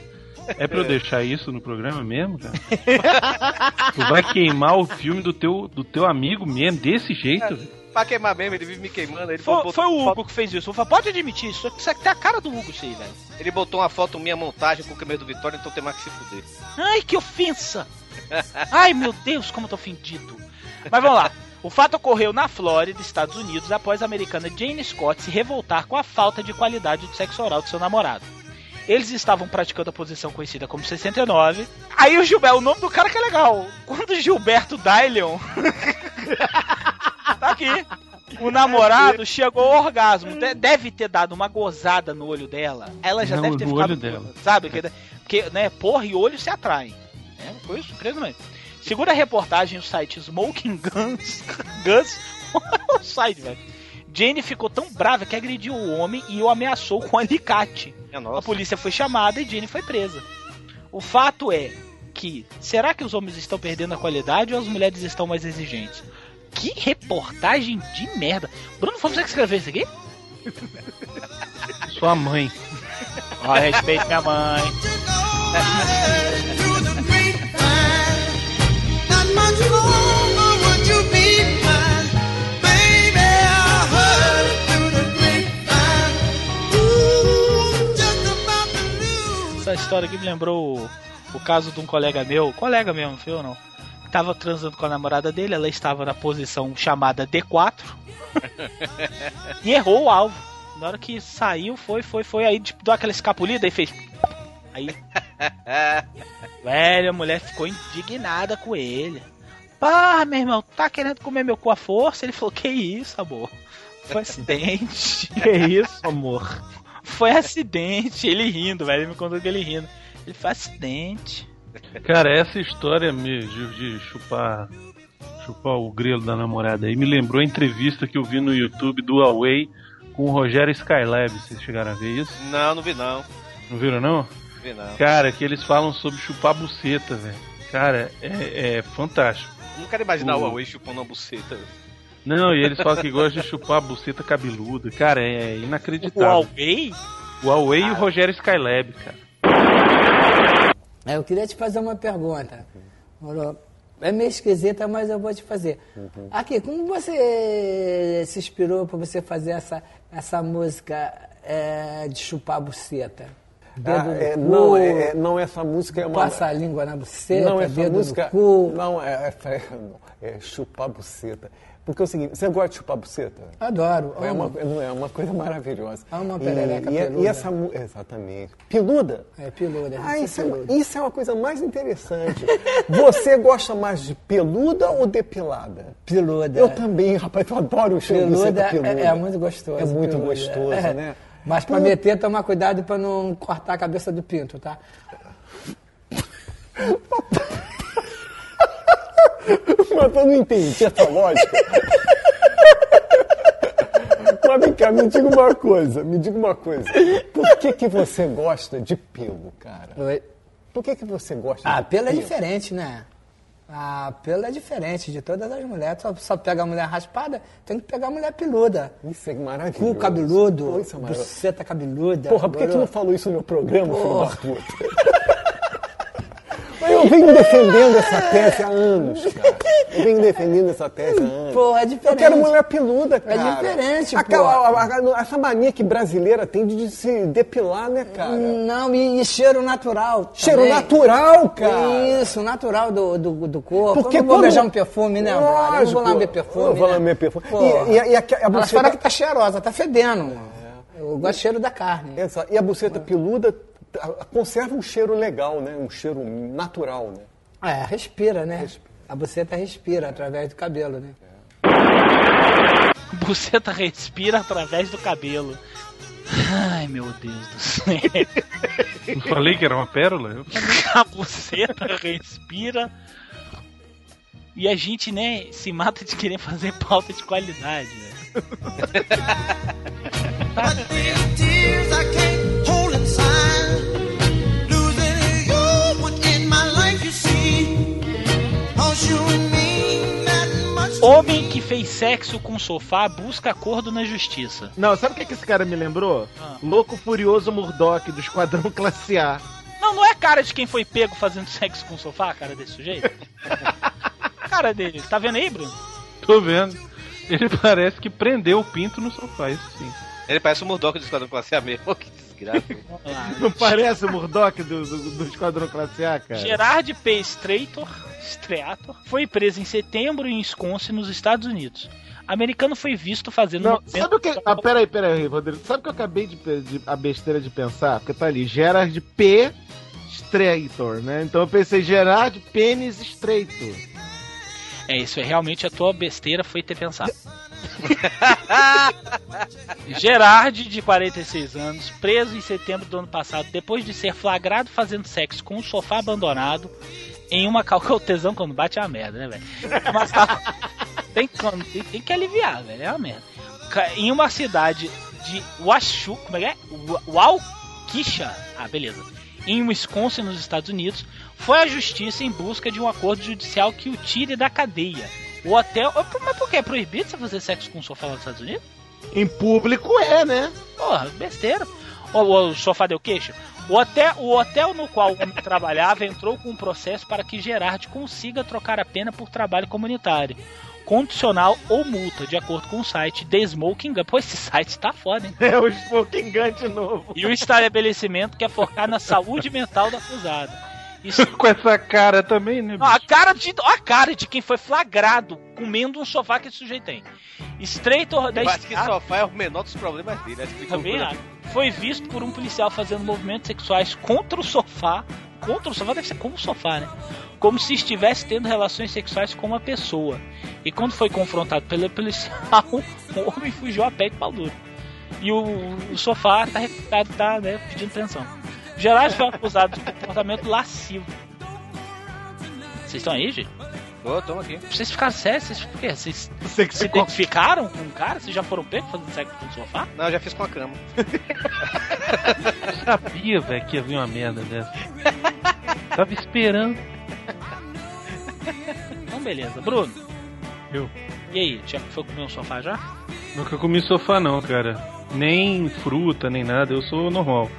É pra eu deixar isso no programa mesmo, cara? [LAUGHS] tu vai queimar o filme do teu, do teu amigo mesmo, desse jeito? velho? Pra queimar mesmo, ele vive me queimando. Ele Foi, botou, foi o Hugo que fez isso. Falei, pode admitir, isso isso aqui tem a cara do Hugo, isso aí, velho. Ele botou uma foto minha montagem com o câmera do Vitória, então tem mais que se fuder. Ai, que ofensa! Ai, meu Deus, como eu tô ofendido. Mas vamos lá. O fato ocorreu na Flórida, Estados Unidos, após a americana Jane Scott se revoltar com a falta de qualidade do sexo oral de seu namorado. Eles estavam praticando a posição conhecida como 69. Aí o Gilberto, o nome do cara que é legal. Quando Gilberto Dylion. [LAUGHS] tá aqui. O namorado chegou ao orgasmo. De- Deve ter dado uma gozada no olho dela. Ela já Não, deve ter no ficado. olho dela. Sabe? Porque, porque, né, porra e olho se atraem. É, foi surpresa mesmo. Segundo a reportagem, o site Smoking Guns. [LAUGHS] Guns. [LAUGHS] o site, velho. Jane ficou tão brava que agrediu o homem e o ameaçou com um alicate. A nossa. polícia foi chamada e Jane foi presa. O fato é que será que os homens estão perdendo a qualidade ou as mulheres estão mais exigentes? Que reportagem de merda. Bruno, foi você que escreveu isso aqui? [LAUGHS] Sua mãe. Ó, respeito minha mãe. [LAUGHS] Essa história aqui me lembrou o, o caso de um colega meu, colega mesmo, não foi ou não? Tava transando com a namorada dele, ela estava na posição chamada D4 [LAUGHS] e errou o alvo. Na hora que saiu, foi, foi, foi, aí tipo, deu aquela escapulida e fez. Aí. Velho, a mulher ficou indignada com ele. Pá, meu irmão, tá querendo comer meu cu à força? Ele falou, que isso, amor? Foi acidente. [LAUGHS] Que isso, amor? Foi acidente. Ele rindo, velho. Ele me contou dele rindo. Ele foi acidente. Cara, essa história mesmo de chupar chupar o grelo da namorada aí me lembrou a entrevista que eu vi no YouTube do Huawei com o Rogério Skylab. Vocês chegaram a ver isso? Não, não vi não. Não viram não? Não vi não. Cara, que eles falam sobre chupar buceta, velho. Cara, é, é fantástico. Não quero imaginar O- o Huawei chupando uma buceta. Não, e eles falam que gostam de chupar buceta cabeluda. Cara, é O inacreditável. Huawei? O Huawei e o Rogério Skylab, cara. Eu queria te fazer uma pergunta. É meio esquisita, mas eu vou te fazer. Aqui, como você se inspirou para você fazer essa, essa música é, de chupar a buceta? Dedo Ah, é, não, é, é- não, essa música é uma. passa a língua na buceta, não, essa música. Não, é, é, [LAUGHS] é chupar buceta. Porque é o seguinte, você gosta de chupar buceta? Adoro, É uma, amo. é uma coisa maravilhosa. Amo uma perereca e, peluda. E essa, exatamente. Peluda? É peluda. Ah, isso é é, peluda. isso é uma coisa mais interessante. [LAUGHS] Você gosta mais de peluda ou depilada? Peluda. Eu também, rapaz, eu adoro o cheiro de Peluda buceta peluda. é, é muito gostoso. É muito peluda. gostoso, É. né? Mas pra Puta. meter, tomar cuidado pra não cortar a cabeça do pinto, tá? [LAUGHS] [LAUGHS] Mas eu não entendi essa lógica. [LAUGHS] Mas vem cá, me diga uma coisa, me diga uma coisa. Por que, que você gosta de pelo, cara? Oi? Por que, que você gosta Ah, de pelo é diferente, né? Ah, pelo é diferente de todas as mulheres. Só, só pega a mulher raspada, tem que pegar a mulher peluda. Isso é maravilhoso. Cu cabeludo, Pô, isso é maravilhoso. buceta cabeluda. Porra, por que tu não falou isso no meu programa, filho da puta? [LAUGHS] Mas Eu venho defendendo essa tese há anos, cara. Eu venho defendendo essa tese há anos. Pô, é Eu diferente. quero mulher peluda, cara. diferente, Aquela, a- a- essa mania que brasileira tem de se depilar, né, cara? Não, e, e cheiro natural. Cheiro também. natural, cara. Isso, natural do, do, do corpo. Porque eu não vou quando- beijar um perfume, né, brother? Eu não vou Lógico. lamber perfume. Eu vou né? lamber perfume. Pô, E- e- e a- a buceta- que tá cheirosa, tá fedendo. Eu gosto do cheiro da carne. Essa- E a buceta peluda conserva um cheiro legal, né? Um cheiro natural, né? É, respira, né? A buceta respira através do cabelo, né? [LAUGHS] Buceta respira através do cabelo. Ai, meu Deus do céu. [LAUGHS] Não falei que era uma pérola? Eu [LAUGHS] A buceta respira. E a gente, né, se mata de querer fazer pauta de qualidade, né? Tears Homem que fez sexo com sofá busca acordo na justiça. Não, sabe o que, que esse cara me lembrou? Ah. Louco Furioso Murdoch, do Esquadrão [LAUGHS] Classe A. Não, não é cara de quem foi pego fazendo sexo com sofá, a cara desse sujeito? [LAUGHS] Cara dele, tá vendo aí, Bruno? tô vendo. Ele [LAUGHS] parece que prendeu o pinto no sofá, isso sim. Ele parece o Murdoch do Esquadrão Classe A mesmo. Desgraça. Não parece o Murdoch do, do, do Esquadrão Classe A, cara? Gerard P. Strator, Streator foi preso em setembro em Wisconsin, nos Estados Unidos. Americano foi visto fazendo Não, sabe o que. Ah, peraí, peraí, Rodrigo. Sabe o que eu acabei de, de- a besteira de pensar? Porque tá ali, Gerard P. Straitor, né? Então eu pensei, Gerard Pênis Estreito. É, isso é realmente a tua besteira foi ter pensado. [LAUGHS] Gerard, de 46 anos, preso em setembro do ano passado, depois de ser flagrado fazendo sexo com um sofá abandonado em uma calca. O tesão quando bate é uma merda, né, velho? [LAUGHS] Tem, tem, tem que aliviar, velho. É uma merda. Em uma cidade de Washu. Como é que é? Wa- Waukesha. Ah, beleza. Em Wisconsin, nos Estados Unidos, foi à justiça em busca de um acordo judicial que o tire da cadeia. O hotel. Mas por que? É proibido você fazer sexo com um sofá lá nos Estados Unidos? Em público é, né? Porra, besteira. O, o sofá deu queixa? O hotel, o hotel no qual o homem [LAUGHS] trabalhava entrou com um processo para que Gerard consiga trocar a pena por trabalho comunitário. condicional ou multa, de acordo com o site The Smoking Gun. Pô, esse site tá foda, hein? [LAUGHS] É o Smoking Gun de novo. E o estabelecimento quer focar na saúde mental do acusado. Isso Com essa cara também, né? Ó, a cara de a cara de quem foi flagrado comendo um sofá que esse sujeito tem. Estreito da Eu acho que sofá é o menor dos problemas dele. Acho que também acho. foi visto por um policial fazendo movimentos sexuais contra o sofá. Contra o sofá deve ser como o sofá, né? Como se estivesse tendo relações sexuais com uma pessoa. E quando foi confrontado pelo policial, [LAUGHS] o homem fugiu a pé de pau duro. E o, o sofá tá, tá, tá, né, pedindo pensão. Gerard foi acusado de comportamento lascivo. Vocês estão aí, gente? Ô, toma aqui. Vocês ficaram sérios? Vocês, por quê? Vocês se identificaram com o cara? Vocês já foram pegos fazendo sexo no sofá? Não, eu já fiz com a cama. Eu [LAUGHS] sabia, velho, que ia vir uma merda dessa. Tava esperando. Então, beleza. Bruno. Eu. E aí, já foi comer um sofá já? Nunca comi sofá não, cara. Nem fruta, nem nada. Eu sou normal.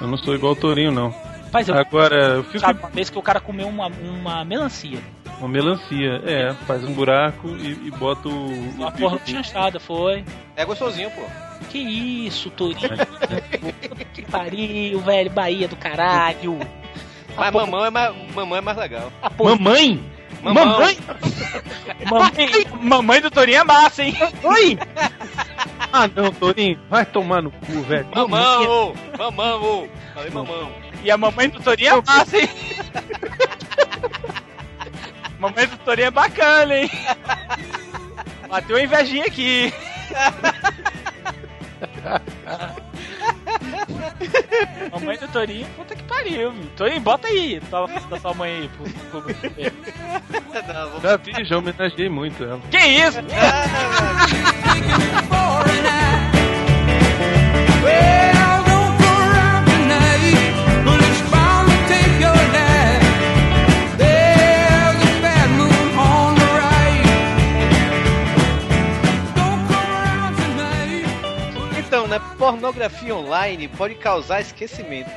Eu não sou igual o Torinho, não. Rapaz, eu Agora, eu fico sabe uma vez que o cara comeu uma, uma melancia. uma melancia. É, faz um buraco e, e bota o. Uma o porra chanchada, foi. É gostosinho, pô. Que isso, Torinho? que pariu, velho. Bahia do caralho. Mas mamão é mais, mamão é mais legal. Mamãe! Mamão. Mamãe! Mamãe, mamãe do Torinho é massa, hein? Oi! Ah não, Torinho, vai tomar no cu, velho. Mamão, ô! Mamão, ô! Falei mamão. E a mamãe do Torinho é massa, hein? [LAUGHS] mamãe do Torinho é bacana, hein? [LAUGHS] Bateu uma invejinha aqui. [LAUGHS] mamãe do Torinho, puta que pariu, viu? Torinho, bota aí. Tava da sua mãe aí. Pro, pro... Não, vou... Já vi, já homenageei muito ela. Que isso? Então, né? Pornografia online pode causar esquecimento.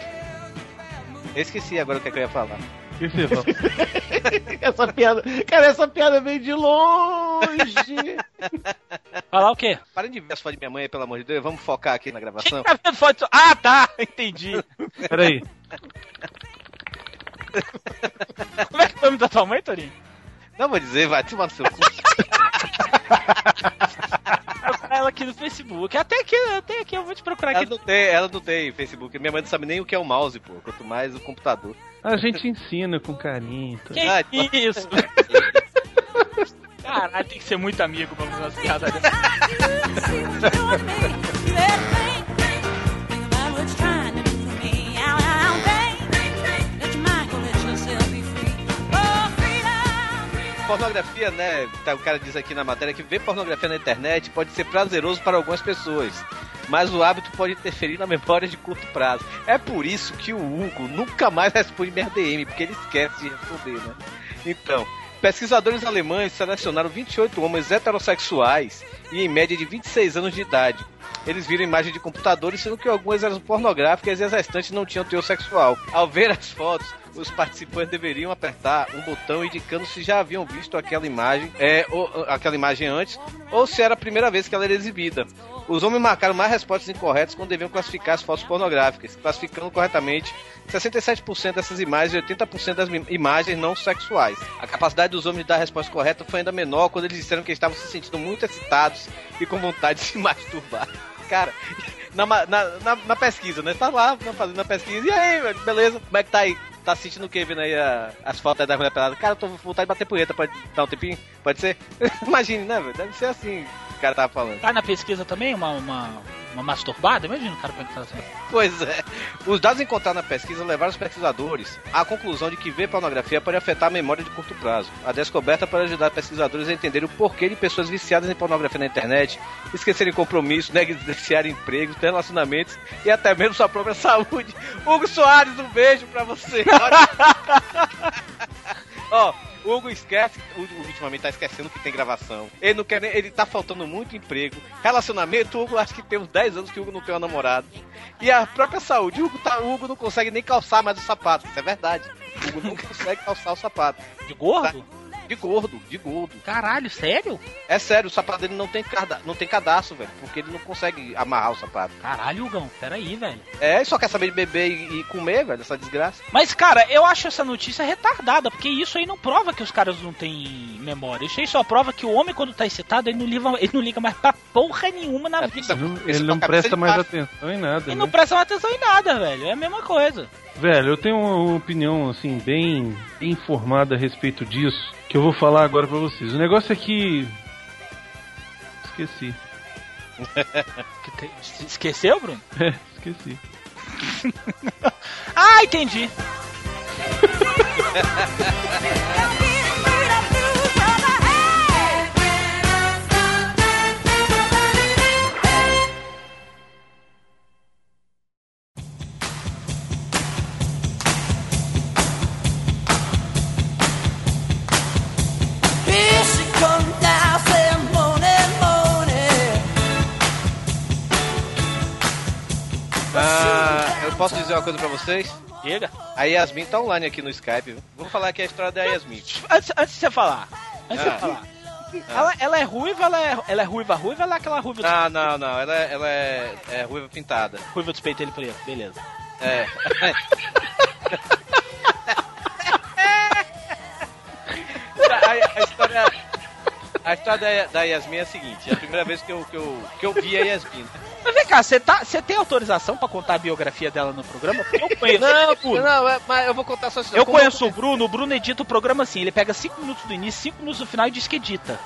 Eu esqueci agora o que, é que eu ia falar. Fala? [LAUGHS] essa piada. Cara, essa piada veio de longe. Falar o quê? Parem de ver as fotos de minha mãe, pelo amor de Deus. Vamos focar aqui na gravação. Tá vendo foto? Ah, tá. Entendi. Peraí. Como é que é o nome da tua mãe, Torinho? Não vou dizer, vai tomar no seu cu. [LAUGHS] Ela aqui no Facebook. Até aqui, até aqui eu vou te procurar Ela aqui. não, tem, ela não tem Facebook. Minha mãe não sabe nem o que é o mouse, pô. Quanto mais o computador. A gente ensina com carinho. Tá? Que Ah, isso? [LAUGHS] Caralho, tem que ser muito amigo pra fazer umas piadas dessas. Pornografia, né? tá, O cara diz aqui na matéria que ver pornografia na internet pode ser prazeroso para algumas pessoas. Mas o hábito pode interferir na memória de curto prazo. É por isso que o Hugo nunca mais responde minha DM, porque ele esquece de responder, né? Então, pesquisadores alemães selecionaram 28 homens heterossexuais e em média de 26 anos de idade. Eles viram imagens de computadores, sendo que algumas eram pornográficas e as restantes não tinham teor sexual. Ao ver as fotos, os participantes deveriam apertar um botão indicando se já haviam visto aquela imagem, é, ou, aquela imagem antes, ou se era a primeira vez que ela era exibida. Os homens marcaram mais respostas incorretas quando deviam classificar as fotos pornográficas, classificando corretamente 67% dessas imagens e 80% das imagens não sexuais. A capacidade dos homens de dar a resposta correta foi ainda menor quando eles disseram que estavam se sentindo muito excitados e com vontade de [LAUGHS] se masturbar. Cara, na, na, na, na pesquisa, né? Tá lá fazendo a pesquisa. E aí, beleza? Como é que tá aí? Tá assistindo o que vendo aí a- as fotos da mulher pelada? Cara, eu tô com vontade de bater punheta. Pode dar um tempinho? Pode ser? [LAUGHS] Imagine, né, velho? Deve ser assim o cara tava falando. Tá na pesquisa também uma, uma, uma masturbada? Imagina o cara perguntar assim. Pois é. Os dados encontrados na pesquisa levaram os pesquisadores à conclusão de que ver pornografia pode afetar a memória de curto prazo. A descoberta pode ajudar pesquisadores a entenderem o porquê de pessoas viciadas em pornografia na internet esquecerem compromissos, negligenciarem [LAUGHS] empregos, ter relacionamentos e até mesmo sua própria saúde. Hugo Soares, um beijo pra você. [LAUGHS] Ó, Hugo esquece, o Hugo ultimamente tá esquecendo que tem gravação. Ele não quer nem, ele tá faltando muito emprego. Relacionamento, Hugo acho que tem uns 10 anos que o Hugo não tem uma namorada. E a própria saúde, o Hugo, tá, o Hugo não consegue nem calçar mais o sapato, isso é verdade. O Hugo não [LAUGHS] consegue calçar o sapato. De gordo? De gordo, de gordo. Caralho, sério? É sério, o sapato dele não tem, cada, não tem cadastro, velho. Porque ele não consegue amarrar o sapato. Caralho, Hugão, peraí, velho. É, ele só quer saber de beber e, e comer, velho, essa desgraça. Mas, cara, eu acho essa notícia retardada, porque isso aí não prova que os caras não têm memória. Isso aí só prova que o homem, quando tá excitado, ele não liga, ele não liga mais pra porra nenhuma na vida. Ele não- Ele não presta mais atenção em nada, Ele né? não presta mais atenção em nada, velho. É a mesma coisa. Velho, eu tenho uma opinião, assim, bem informada a respeito disso, que eu vou falar agora pra vocês. O negócio é que... Esqueci. [LAUGHS] Esqueceu, Bruno? [LAUGHS] É, esqueci. [LAUGHS] Ah, entendi. Posso dizer uma coisa pra vocês? Diga. A Yasmin tá online aqui no Skype. Vou falar aqui a história da Yasmin. Antes, antes de você falar. Antes de Ah. você falar. Ela, ela é ruiva, ela é, ela é ruiva, ruiva, ela é aquela ruiva, dos- Não, não, não. Ela, é- ela é, é ruiva pintada. ruiva dos peitos preto, beleza. É. [LAUGHS] [LAUGHS] a, a história, a história da, da Yasmin é a seguinte: é a primeira vez que eu, que eu, que eu vi a Yasmin. Mas vem cá, você tá, você tem autorização pra contar a biografia dela no programa? Eu conheço. Não, o Bruno. não, é, mas eu vou contar só Eu conheço o Bruno, o Bruno edita o programa assim, ele pega 5 minutos do início, 5 minutos do final e diz que edita.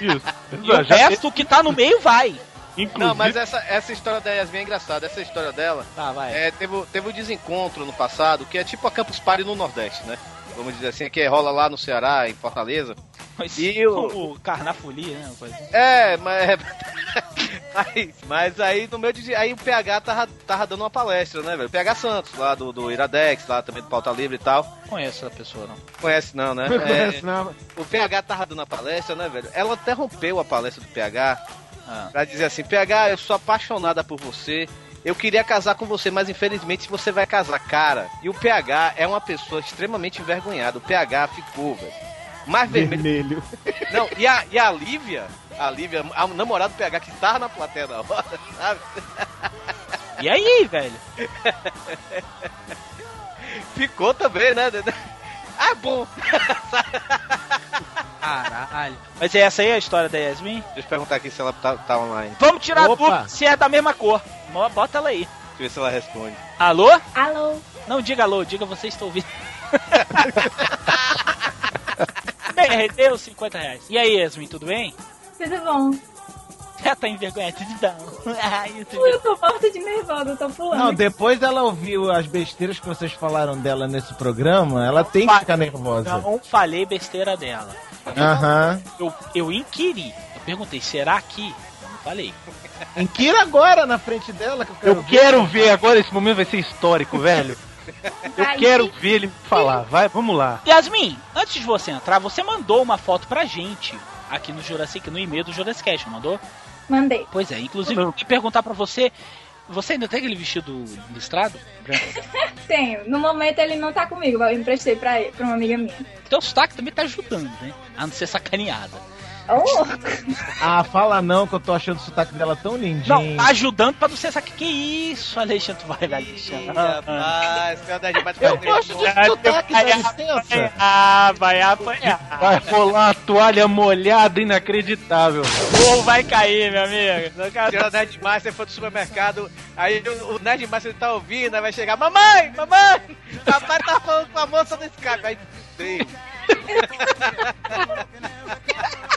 Isso. E o Já- resto que tá no meio vai. Inclusive, Não, mas essa, essa história da Yasmin é engraçada. Essa história dela Tá, vai. é, teve, o- teve um desencontro no passado, que é tipo a Campus Party no Nordeste, né? Vamos dizer assim, que rola lá no Ceará, em Fortaleza. Mas, E o- carnafolia, né? assim. É, mas. [LAUGHS] mas, mas aí no meio de. Aí o PH tava, tava dando uma palestra, né, velho? O PH Santos, lá do, do Iradex, lá também do Pauta Livre e tal. Conheço essa pessoa, não. Conhece não, né? Não É, conhece, não. o PH tava dando a palestra, né, velho? Ela interrompeu a palestra do PH Ah. pra dizer assim: PH, eu sou apaixonada por você. Eu queria casar com você, mas infelizmente você vai casar, cara. E o PH é uma pessoa extremamente envergonhada. O PH ficou, velho. Mais vermelho Vermelho. [LAUGHS] não, e a, e a Lívia, a Lívia, a namorada do PH que tava na plateia da hora, [LAUGHS] sabe? E aí, velho? [LAUGHS] Ficou também, né? Ah, bom. Caralho. Mas essa aí é a história da Yasmin? Deixa eu perguntar aqui se ela tá, tá online. Vamos tirar a Opa. dúvida se é da mesma cor. Bota ela aí. Deixa eu ver se ela responde. Alô? Alô? Não diga alô, diga você está ouvindo. Bem, deu 50 reais. E aí, Yasmin, tudo bem? Tudo bom? [LAUGHS] Já tá envergonhadidão. [LAUGHS] Ai, eu tô Ui, eu tô morta de nervosa, eu tô pulando. Não, depois dela ouviu as besteiras que vocês falaram dela nesse programa, ela tem que ficar nervosa. Não falei besteira dela. Aham. Eu, eu inquiri. Eu perguntei, será que? Eu não falei. Inquira agora na frente dela que eu quero eu quero ver agora, esse momento vai ser histórico, velho. [LAUGHS] Eu Ai, quero ver ele falar. Vai, vamos lá. Yasmin, antes de você entrar, você mandou uma foto pra gente aqui no Jurassic, no e-mail do Jurassic Cast, não mandou? Mandei. Pois é, inclusive eu queria perguntar pra você, você ainda tem aquele vestido listrado? [LAUGHS] Tenho. No momento ele não tá comigo, eu emprestei pra, pra uma amiga minha. Teu sotaque também tá ajudando, né? A não ser sacaneada. Oh, Ah, fala não, que eu tô achando o sotaque dela tão lindinho. Não, tá ajudando pra você sacar. Que isso, Alexandre? Vai, vai, Alexandre. Rapaz, cara Eu gosto de sotaque, dá licença. Ah, vai apanhar. Vai rolar a toalha molhada inacreditável. Ou vai cair, meu amigo. Não quero- Tira o Nerdmaster foi do supermercado, aí o, o Nerdmaster tá ouvindo, aí vai chegar, mamãe, mamãe, papai tá falando com a moça do Skype, aí Deus. [LAUGHS]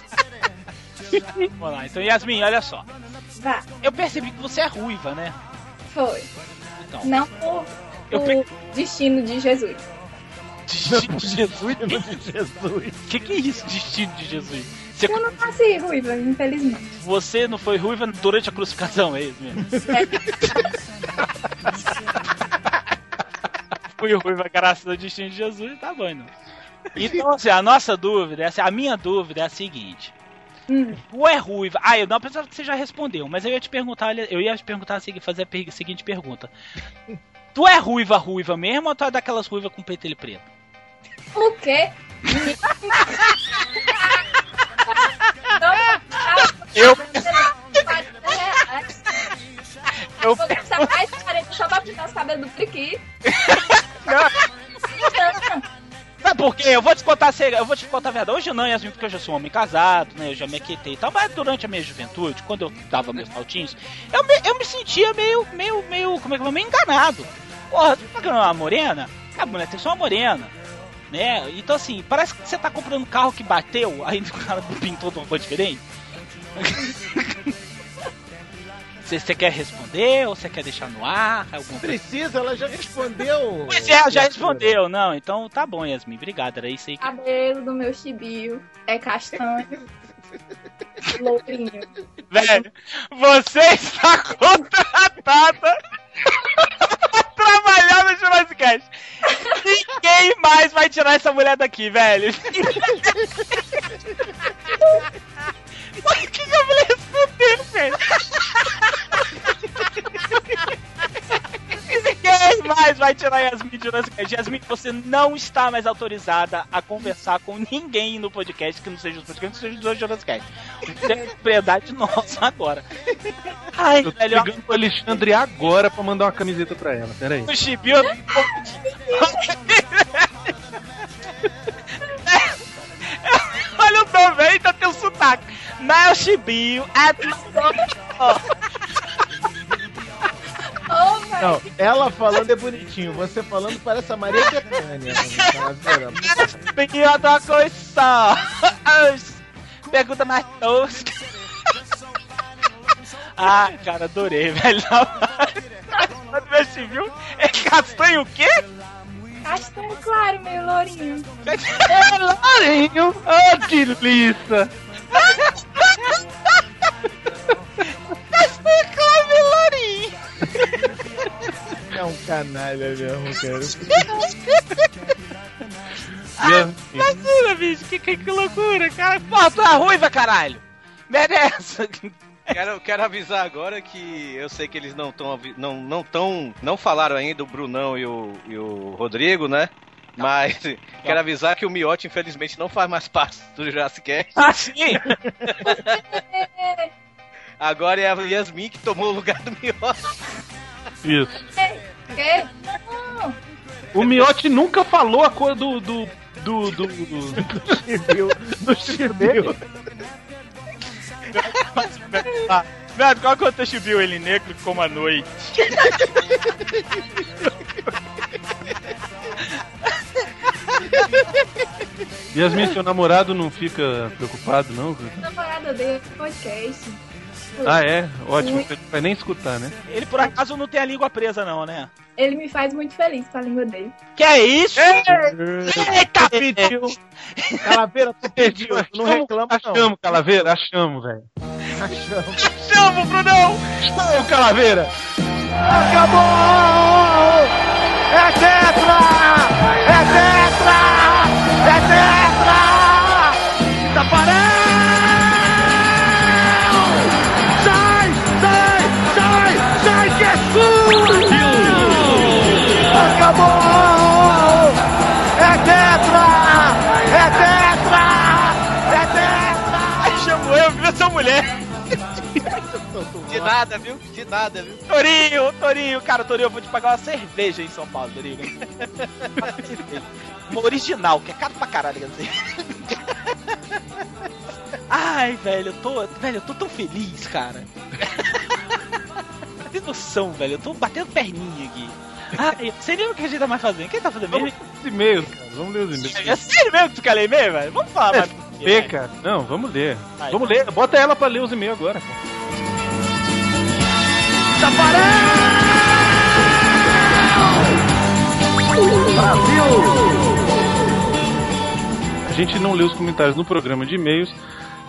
[LAUGHS] Vamos lá, então Yasmin, olha só. vá. Eu percebi que você é ruiva, né? Foi. Então, Não por, Eu por destino de Jesus. destino de [LAUGHS] Jesus. de Jesus. O que, que é isso, destino de Jesus? Você, Eu não nasci ruiva, infelizmente. você não foi ruiva durante a crucificação, é isso mesmo? [LAUGHS] Fui ruiva graças ao destino de Jesus, tá bom, não. Então, assim, a nossa dúvida, a minha dúvida é a seguinte. Hum. Tu é ruiva. Ah, eu não pensava que você já respondeu, mas eu ia te perguntar, eu ia te perguntar, assim, fazer a per- seguinte pergunta. Tu é ruiva, ruiva mesmo, ou tu é daquelas ruivas com petelho preto? O quê? Eu- Eu vou gastar mais 40 só pra os cabelos do Priqui. Sabe por quê? Eu vou te contar, eu vou te contar a verdade. Hoje não, Yasmin, porque eu já sou um homem casado, né? Eu já me aquietei e tal. Mas durante a minha juventude, quando eu dava meus saltinhos, eu me, eu me sentia meio, meio, meio, como é que é? Meio enganado. Porra, você tá ganhando uma morena? A mulher tem só uma morena. Né? Então assim, parece que você tá comprando um carro que bateu, aí [LAUGHS] o cara pintou de uma cor diferente. [LAUGHS] Você você quer responder ou você quer deixar no ar? Alguma coisa? Precisa, ela já respondeu. Pois é, já respondeu. Não, então tá bom, Yasmin. Obrigado, era isso aí O que cabelo do meu chibio é castanho. [LAUGHS] Lourinho. Velho, você está contratada pra [LAUGHS] trabalhar no Jurassic Cast. Ninguém mais vai tirar essa mulher daqui, velho. [LAUGHS] Mas o que, que a mulher respondeu, velho? Ninguém mais vai tirar Yasmin de Cast. Yasmin, você não está mais autorizada a conversar com ninguém no podcast que não seja os podcasts, que não seja Cast. É propriedade nossa agora. Ai, Eu tô velho, ligando pro Alexandre agora pra mandar uma camiseta pra ela. Pera aí. o Chibio. [LAUGHS] Olha o ainda tem o sotaque. Meu Chibio é. Ô, velho. Não, ela falando é bonitinho, você falando parece a Maria Bethânia. Tá vendo? Chibio é uma coisa. Pergunta mais tosca. Ah, cara, adorei, velho. O meu Chibio é castanho o quê? Castanho claro, meio lourinho. É lourinho. Ah, que delícia! Castanho claro, meu lourinho. É um canalha mesmo, cara. Yasmin, Imagina, bicho, que, que, que loucura, cara. Porra, tu é ruiva, caralho. Merece. Quero, quero avisar agora que eu sei que eles não estão não não tão não falaram ainda o Brunão e o, e o Rodrigo, né? Mas quero avisar que o Miotti infelizmente não faz mais parte do Jurassic Cast. Ah, sim. [LAUGHS] Agora é a Yasmin que tomou o lugar do Miotti. Isso. O Miotti nunca falou a cor do. do. do. do. do... Chibio, do [LAUGHS] chibio. Velho, qual que é o teu Chibio? Ele negro como a noite. Yasmin, seu namorado não fica preocupado, não? Namorada dele podcast. Ah, é? Ótimo, Muito. você não vai nem escutar, né? Ele por acaso não tem a língua presa, não, né? Ele me faz muito feliz com a língua dele. Que é isso? Eita, Pediu. Calaveira, tu pediu. Tu não reclama, não. Achamos, Calaveira, achamos, velho. Achamos. Chama, Brunão! Achamos, Calaveira! Acabou! É tetra! É tetra! É tetra! Taparel! Sai! Mulher? [LAUGHS] De nada, viu? De nada, viu? Torinho, Torinho, cara, Torinho, eu vou te pagar uma cerveja em São Paulo, Torinho. Uma cerveja. Uma original, que é caro pra caralho, quer dizer. Ai, velho, eu tô. Velho, eu tô tão feliz, cara. Tem noção, velho. Eu tô batendo perninha aqui. Ai, você lembra o que a gente tá mais fazendo? Quem tá fazendo Vamos mesmo? ler os e-mails, cara. Vamos ler os e-mails. É sério mesmo que tu quer ler e-mail, velho? Vamos falar mais. um velho. cara. Não, vamos ler. Vai, vamos ler. Bota ela pra ler os e-mails agora, pô. A gente não lê os comentários no programa de e-mails,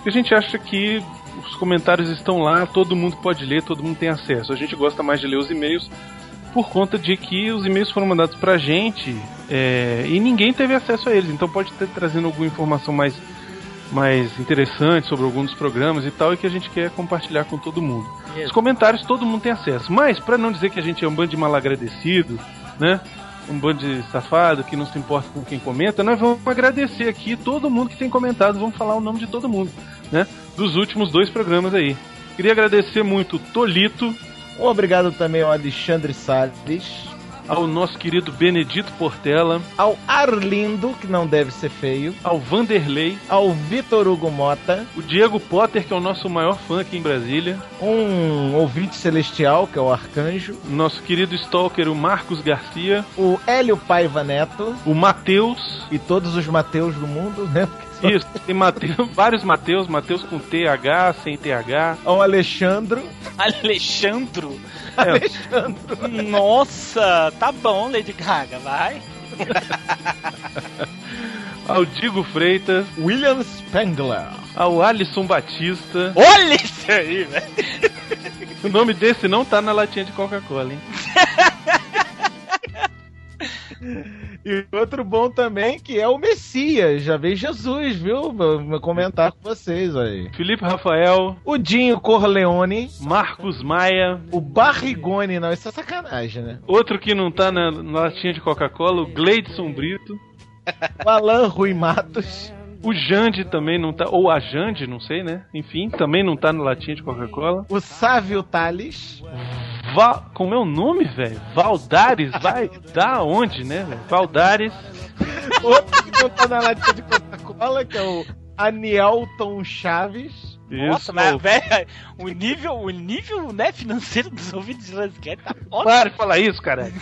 a gente acha que os comentários estão lá, todo mundo pode ler, todo mundo tem acesso. A gente gosta mais de ler os e-mails por conta de que os e-mails foram mandados pra gente é, e ninguém teve acesso a eles. Então pode ter trazendo alguma informação mais, mais interessante sobre algum dos programas e tal, e que a gente quer compartilhar com todo mundo. Os comentários todo mundo tem acesso. Mas, pra não dizer que a gente é um bando de malagradecido, né? um bando de safado que não se importa com quem comenta, nós vamos agradecer aqui todo mundo que tem comentado, vamos falar o nome de todo mundo, né? Dos últimos dois programas aí. Queria agradecer muito o Tolito, Um obrigado também ao Alexandre Salles, ao nosso querido Benedito Portela, ao Arlindo, que não deve ser feio, ao Vanderlei, ao Vitor Hugo Mota, o Diego Potter, que é o nosso maior fã aqui em Brasília, um ouvinte celestial, que é o Arcanjo, nosso querido stalker, o Marcos Garcia, o Hélio Paiva Neto. O Matheus, e todos os Mateus do mundo, né? Porque isso, tem Mateus, [LAUGHS] vários Mateus, Mateus com TH, sem TH, Ao Alexandro, [LAUGHS] Alexandro? É. [LAUGHS] Alexandro, Nossa, tá bom, Lady Gaga, vai. ao Digo Freitas, William Spengler, ao Alisson Batista. Olha isso aí, velho. O nome desse não tá na latinha de Coca-Cola, hein? E outro bom também, que é o Messias. Já veio Jesus, viu? Vou comentar com vocês aí. Felipe Rafael, O Dinho Corleone, Marcos Maia, o Barrigone, não, isso é sacanagem, né? outro que não tá na, na latinha de Coca-Cola, o Gleidson Brito, O Alan Rui Matos, o Jande também não tá, ou a Jande, não sei, né? Enfim, também não tá na latinha de Coca-Cola. o Sávio Tales, Va como é o nome, velho? Valdares, vai da onde, né, velho? Valdares, outro que não tá na latinha de Coca-Cola, que é o Anielton Chaves, Nossa, isso. mas, velho, [LAUGHS] o nível, o nível né, financeiro dos ouvintes de Lascast tá ótimo. Para de falar isso, cara.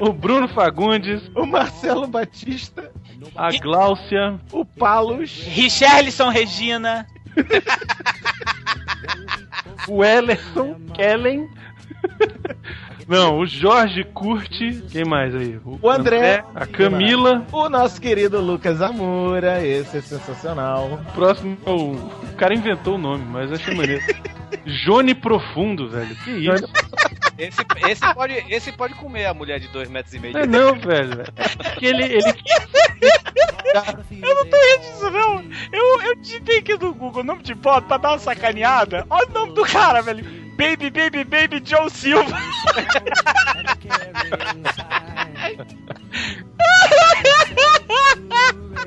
O Bruno Fagundes, o Marcelo Batista, a Gláucia, o Palos, Richarlison Regina. [LAUGHS] o Ellerson Kellen. [LAUGHS] Não, o Jorge Curte. Quem mais aí? O André. A Camila. o nosso querido Lucas Amura, esse é sensacional. O próximo. O o cara inventou o nome, mas achei maneiro. [LAUGHS] Jone Profundo, velho. Que isso? Esse, esse, pode, esse pode comer a mulher de dois metros e meio. Não é não, velho. Porque ele, ele Eu não tô rindo disso, não. Eu, eu digitei aqui no Google o nome de foto pra dar uma sacaneada. Olha o nome do cara, velho. Baby, baby, baby Joe Silva.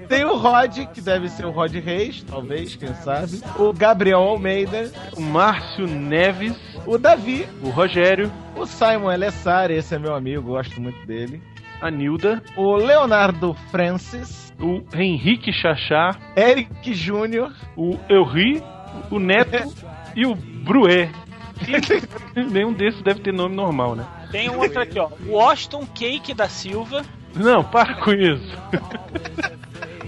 Tem o Rod, que deve ser o Rod Reis, talvez, quem sabe. O Gabriel Almeida, o Márcio Neves, o Davi, o Rogério, o Simon Alessari, esse é meu amigo, gosto muito dele. a Nilda, O Leonardo Francis, o Henrique Chachá, Eric Júnior, o Eury, o Neto. [LAUGHS] E o Brué. [LAUGHS] Nenhum desses deve ter nome normal, né? Tem um outro aqui, ó. Washington Cake da Silva. Não, para com isso.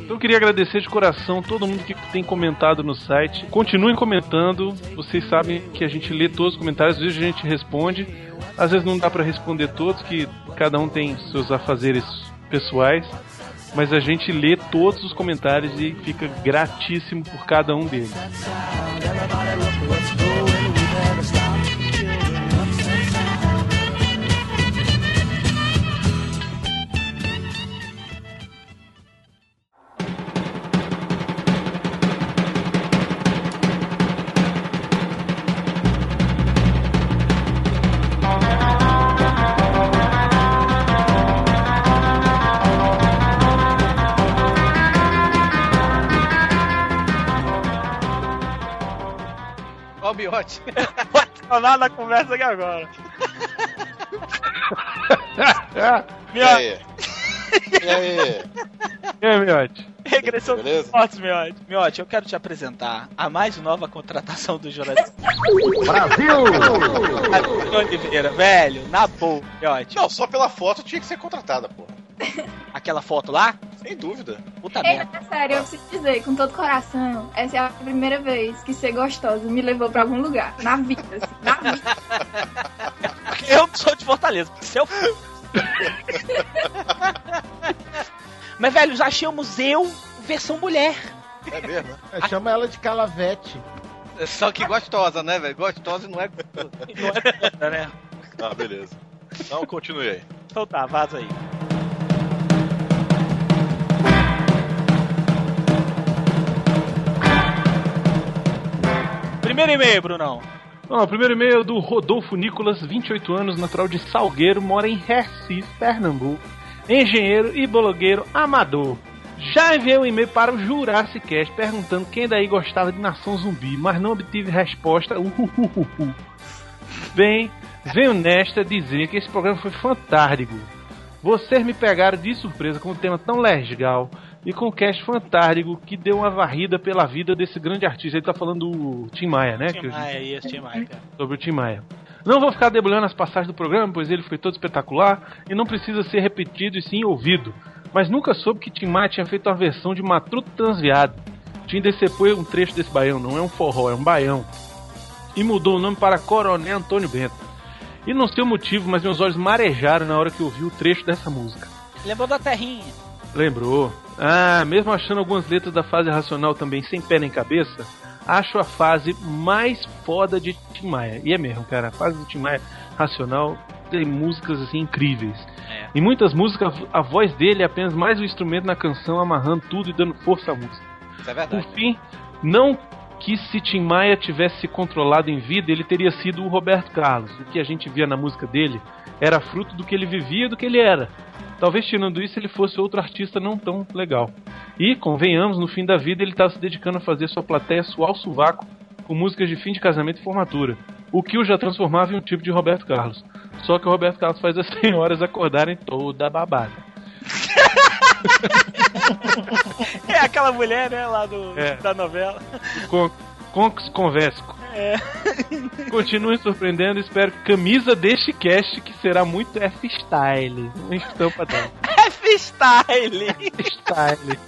Então eu queria agradecer de coração todo mundo que tem comentado no site. Continuem comentando. Vocês sabem que a gente lê todos os comentários, às vezes a gente responde. Às vezes não dá pra responder todos, que cada um tem seus afazeres pessoais. Mas a gente lê todos os comentários e fica gratíssimo por cada um deles. Vou [LAUGHS] adicionar na conversa aqui agora. [LAUGHS] E Minha aí? E aí? E aí, Miote? regressão Beleza? dos fortes, Miote. Miote, eu quero te apresentar a mais nova contratação do Jurassic Brasil! Oliveira, velho, na boa, Miote. Não, só pela foto tinha que ser contratada, pô. [LAUGHS] Aquela foto lá, Sem dúvida. puta Ei, merda. é sério, eu preciso dizer, com todo coração, essa é a primeira vez que ser gostosa me levou pra algum lugar. Na vida, assim, na vida. [LAUGHS] Eu não sou de Fortaleza, se eu [LAUGHS] Mas, velho, já achamos eu versão mulher. É mesmo? É, Chama ela de Calavete. Só que gostosa, né, velho? Gostosa não é. Não é né? Ah, beleza. Então continue aí. Então tá, vaza aí. Primeiro e-mail, Brunão. O primeiro e-mail é do Rodolfo Nicolas, 28 anos, natural de Salgueiro, mora em Recife, Pernambuco. engenheiro e blogueiro amador. Já enviei um e-mail para o Jurassic Cast perguntando quem daí gostava de Nação Zumbi, mas não obtive resposta. Uhuhuhu. Bem, venho nesta dizer que esse programa foi fantástico. Vocês me pegaram de surpresa com um tema tão legal e com um cast fantástico que deu uma varrida pela vida desse grande artista. Ele tá falando do Tim Maia, né? Tim Maia, isso, Tim Maia. cara. sobre o Tim Maia. Não vou ficar debulhando as passagens do programa, pois ele foi todo espetacular e não precisa ser repetido e sim ouvido. Mas nunca soube que Tim Maia tinha feito uma versão de Matuto Transviado. Tim decepou um trecho desse baião, não é um forró, é um baião. E mudou o nome para Coronel Antônio Bento. E não sei o motivo, mas meus olhos marejaram na hora que eu ouvi o trecho dessa música. Lembrou da terrinha. Lembrou? Ah, mesmo achando algumas letras da fase racional também sem pé nem cabeça, acho a fase mais foda de Tim Maia. E é mesmo, cara, a fase do Tim Maia racional tem músicas assim incríveis. É. Em muitas músicas, a voz dele é apenas mais um instrumento na canção, amarrando tudo e dando força à música. Isso é Por verdade. fim, não que se Tim Maia tivesse se controlado em vida, ele teria sido o Roberto Carlos. O que a gente via na música dele era fruto do que ele vivia e do que ele era. Talvez tirando isso ele fosse outro artista não tão legal. E, convenhamos, no fim da vida ele estava se dedicando a fazer sua plateia suar o sovaco com músicas de fim de casamento e formatura. O que o já transformava em um tipo de Roberto Carlos. Só que o Roberto Carlos faz as [LAUGHS] senhoras acordarem toda babada. [LAUGHS] É aquela mulher, né, lá do, É. da novela. Con Conx Convesco. É. [LAUGHS] Continuem surpreendendo, espero que camisa deste cast que será muito F-Style. Um estampa dela. [LAUGHS] F-Style. F-Style.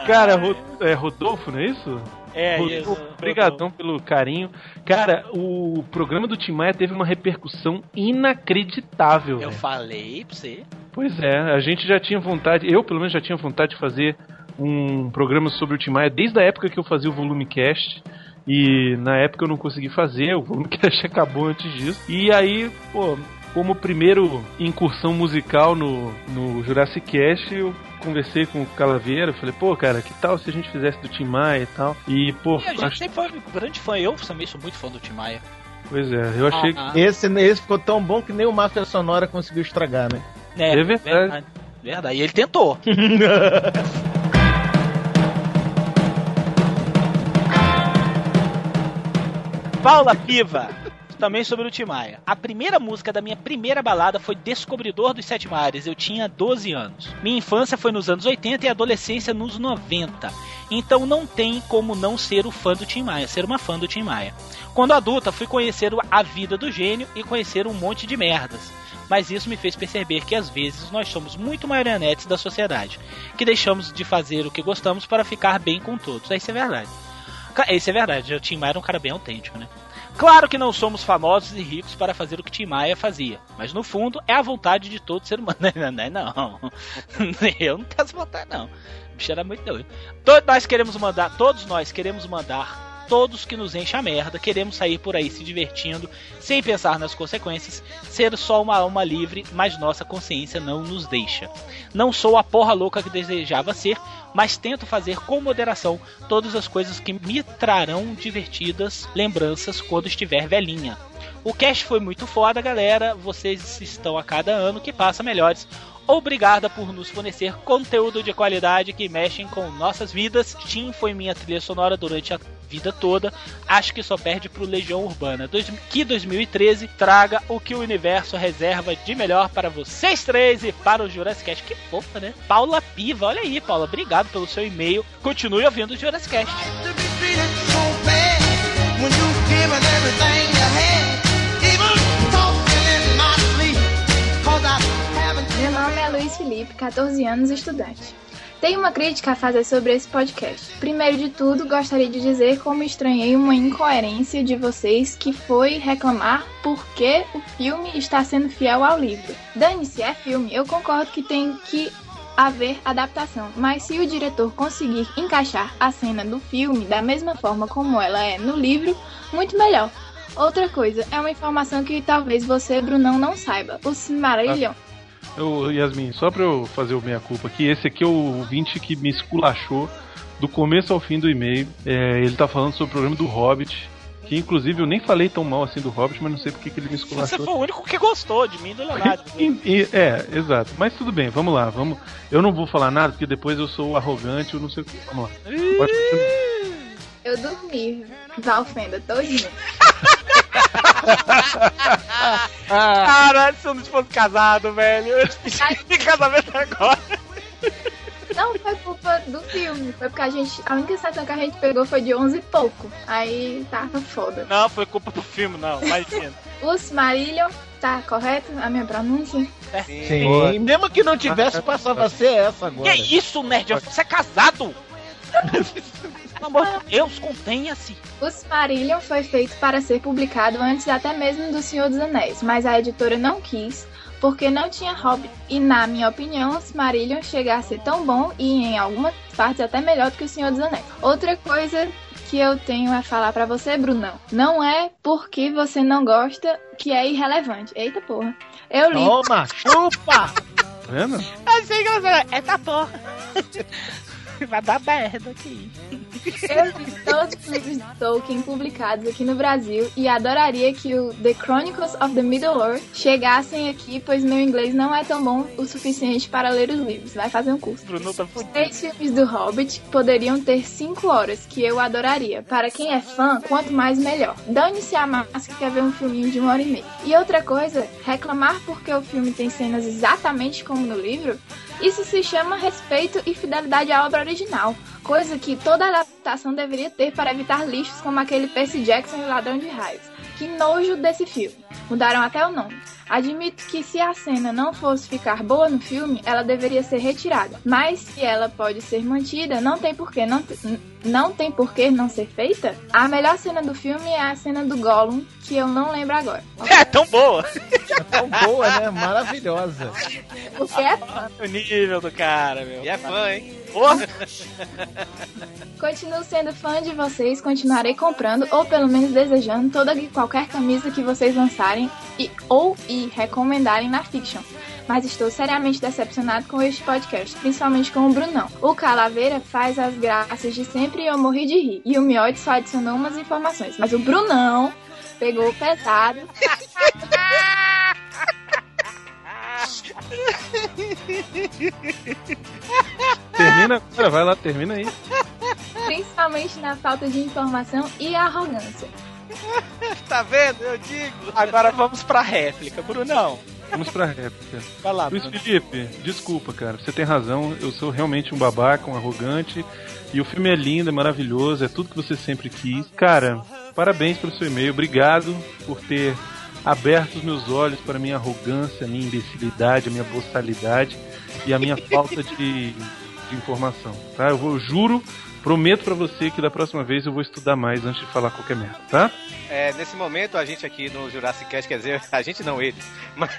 [LAUGHS] Cara, é Rodolfo, não é isso? É, Rodolfo, isso. Obrigadão pelo carinho. Cara, o programa do Tim Maia teve uma repercussão inacreditável. Eu velho. falei pra você. Pois é, a gente já tinha vontade, eu pelo menos já tinha vontade de fazer um programa sobre o Tim Maia desde a época que eu fazia o Volume Cast. E na época eu não consegui fazer, o Volume [LAUGHS] Cast acabou antes disso. E aí, pô, como primeiro incursão musical no, no Jurassic Cast, eu conversei com o Calaveira, falei, pô, cara, que tal se a gente fizesse do Tim Maia e tal? E, pô, E a gente acho- sempre foi um grande fã. Eu também sou muito fã do Tim Maia. pois é, eu achei Ah, Esse, esse ficou tão bom que nem o Máfia Sonora conseguiu estragar, né? É, É verdade. verdade. Verdade. E ele tentou. [LAUGHS] Paula Piva, também sobre o Tim Maia. A primeira música da minha primeira balada foi Descobridor dos Sete Mares. Eu tinha 12 anos. Minha infância foi nos anos 80 e adolescência nos 90. Então não tem como não ser o fã do Tim Maia, ser uma fã do Tim Maia. Quando adulta, fui conhecer a vida do gênio e conhecer um monte de merdas. Mas isso me fez perceber que às vezes nós somos muito marionetes da sociedade, que deixamos de fazer o que gostamos para ficar bem com todos. Isso é verdade. Isso é verdade, o Tim Maia era um cara bem autêntico, né? Claro que não somos famosos e ricos para fazer o que Tim Maia fazia, mas no fundo é a vontade de todo ser humano. [LAUGHS] Não, não, não. [LAUGHS] Eu não tenho essa vontade, não. O bicho era muito doido. Todos nós queremos mandar, todos nós queremos mandar todos que nos enchem a merda, queremos sair por aí se divertindo, sem pensar nas consequências, ser só uma alma livre, mas nossa consciência não nos deixa. Não sou a porra louca que desejava ser, mas tento fazer com moderação todas as coisas que me trarão divertidas lembranças quando estiver velhinha. O cast foi muito foda, galera. Vocês estão a cada ano que passa melhores. Obrigada por nos fornecer conteúdo de qualidade que mexem com nossas vidas. Tim foi minha trilha sonora durante a vida toda. Acho que só perde pro Legião Urbana. Dois- Que 2013 traga o que o universo reserva de melhor para vocês três e para o Jurassic Cast. Que fofa, né? Paula Piva, olha aí, Paula. Obrigado pelo seu e-mail. Continue ouvindo o Jurassic Cast. Meu nome é Luiz Felipe, 14 anos, estudante. Tenho uma crítica a fazer sobre esse podcast. Primeiro de tudo, gostaria de dizer como estranhei uma incoerência de vocês que foi reclamar porque o filme está sendo fiel ao livro. Dane-se, é filme. Eu concordo que tem que haver adaptação, mas se o diretor conseguir encaixar a cena do filme da mesma forma como ela é no livro, muito melhor. Outra coisa, é uma informação que talvez você, Brunão, não saiba. O Cimarillion Eu, Yasmin, só pra eu fazer o meia-culpa aqui, esse aqui é o ouvinte que me esculachou do começo ao fim do e-mail. É, ele tá falando sobre o programa do Hobbit, Que inclusive eu nem falei tão mal assim do Hobbit, mas não sei porque que ele me Você esculachou. foi o único que gostou de mim e do Leonardo. [LAUGHS] E- e- é, exato. Mas tudo bem, vamos lá. Vamos. Eu não vou falar nada, porque depois eu sou arrogante, eu não sei o que. Vamos lá. Pode continuar. Eu dormi, Valfenda, todinho. [LAUGHS] Caralho, se eu não fosse casado, velho. Eu te pedi em casamento agora. Não foi culpa do filme, foi porque a gente. A única sessão que a gente pegou foi de 11 e pouco. Aí tava foda. Não, foi culpa do filme, não. Imagina. Os Marillion, tá correto a minha pronúncia? Sim, mesmo que não tivesse, passava a ser essa agora. Que isso, nerd? Você é casado? [LAUGHS] Pelo amor de Deus, contenha-se. Os Marillion foi feito para ser publicado antes até mesmo do Senhor dos Anéis, mas a editora não quis, porque não tinha Hobbit. E na minha opinião, os Marillion chega a ser tão bom e em algumas partes até melhor do que o Senhor dos Anéis. Outra coisa que eu tenho a falar pra você, Brunão, não é porque você não gosta que é irrelevante. Eita porra. Eu li Toma, chupa! Tá vendo? Achei engraçado. É da porra. [LAUGHS] [LAUGHS] Vai dar merda aqui. Eu li todos os livros de Tolkien publicados aqui no Brasil e adoraria que o The Chronicles of the Middle-earth chegassem aqui, pois meu inglês não é tão bom o suficiente para ler os livros. Vai fazer um curso. Bruno tá fudido. Três filmes do Hobbit poderiam ter cinco horas, que eu adoraria. Para quem é fã, quanto mais melhor. Dane-se a massa que quer ver um filminho de uma hora e meia. E outra coisa, reclamar porque o filme tem cenas exatamente como no livro, isso se chama respeito e fidelidade à obra original. Coisa que toda adaptação deveria ter para evitar lixos como aquele Percy Jackson e o Ladrão de Raios. Que nojo desse filme. Mudaram até o nome. Admito que se a cena não fosse ficar boa no filme, ela deveria ser retirada. Mas se ela pode ser mantida, não tem porquê não, te- n- não tem porquê não ser feita. A melhor cena do filme é a cena do Gollum, que eu não lembro agora. [LAUGHS] É tão boa. É tão boa, né? Maravilhosa. Porque é fã. O nível do cara, meu. E é fã, hein? Porra. Continuo sendo fã de vocês, continuarei comprando ou pelo menos desejando toda e qualquer camisa que vocês lançarem e ou e recomendarem na Fiction. Mas estou seriamente decepcionado com este podcast, principalmente com o Brunão. O Calaveira faz as graças de sempre e eu morri de rir. E o Miote só adicionou umas informações. Mas o Brunão pegou pesado. [LAUGHS] Termina agora, vai lá, termina aí. principalmente na falta de informação e arrogância. [LAUGHS] Tá vendo? Eu digo. Agora vamos pra réplica, Brunão. Vamos pra réplica. Vai lá, Luiz. Felipe, desculpa, cara. Você tem razão. Eu sou realmente um babaca, um arrogante. E o filme é lindo, é maravilhoso, é tudo que você sempre quis. Cara, parabéns pelo seu e-mail. Obrigado por ter aberto os meus olhos para a minha arrogância, a minha imbecilidade, a minha boçalidade e a minha falta de, de informação. Tá? Eu vou, eu juro, prometo pra você que da próxima vez eu vou estudar mais antes de falar qualquer merda, tá? É, nesse momento, a gente aqui no Jurassic Cast, quer dizer, [LAUGHS] a gente não, ele. Mas,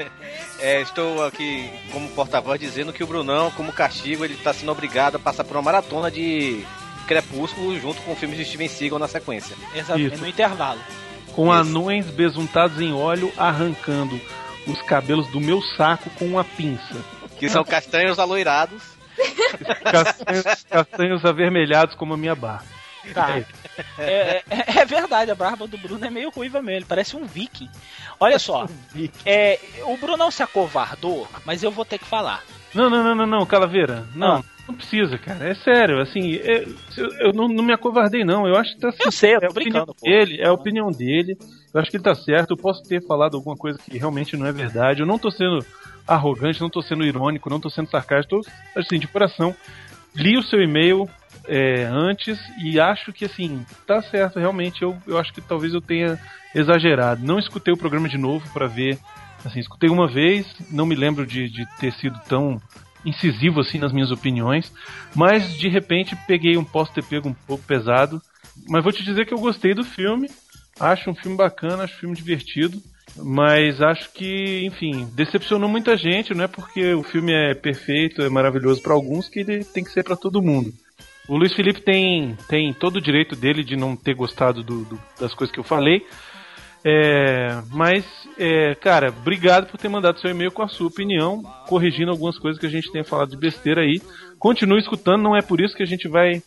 [LAUGHS] é, estou aqui como porta-voz dizendo que o Brunão, como castigo, ele está sendo obrigado a passar por uma maratona de Crepúsculo junto com filmes de Steven Seagal na sequência. Exatamente, Isso. no intervalo. Com anões besuntados em óleo arrancando os cabelos do meu saco com uma pinça. Que são castanhos aloirados. Castanhos, castanhos avermelhados como a minha barba. Tá. É, é- é verdade, a barba do Bruno é meio ruiva mesmo, ele parece um viking. Olha só, [LAUGHS] é, o Bruno não se acovardou, mas eu vou ter que falar. Não, não, não, não, não, Calaveira. Não, Ah. não precisa, cara. É sério, assim, é- eu, não, não me acovardei, não. Eu acho que tá Eu sei, eu é tô a opinião brincando, dele, é a opinião dele. Eu acho que ele tá certo. Eu posso ter falado alguma coisa que realmente não é verdade. Eu não tô sendo arrogante, não tô sendo irônico, não tô sendo sarcástico. Tô, assim, de coração. Li o seu e-mail é, antes e acho que, assim, tá certo. Realmente, eu, eu acho que talvez eu tenha exagerado. Não escutei o programa de novo pra ver. Assim, escutei uma vez, não me lembro de, de ter sido tão incisivo assim nas minhas opiniões, mas de repente peguei um posso ter pego um pouco pesado, mas vou te dizer que eu gostei do filme, acho um filme bacana, acho um filme divertido, mas acho que, enfim, decepcionou muita gente, não é porque o filme é perfeito, é maravilhoso para alguns que ele tem que ser para todo mundo. O Luiz Felipe tem, tem todo o direito dele de não ter gostado do- do- das coisas que eu falei. É, mas, é, cara, obrigado por ter mandado seu e-mail com a sua opinião, corrigindo algumas coisas que a gente tenha falado de besteira aí. Continue escutando, não é por isso que a gente vai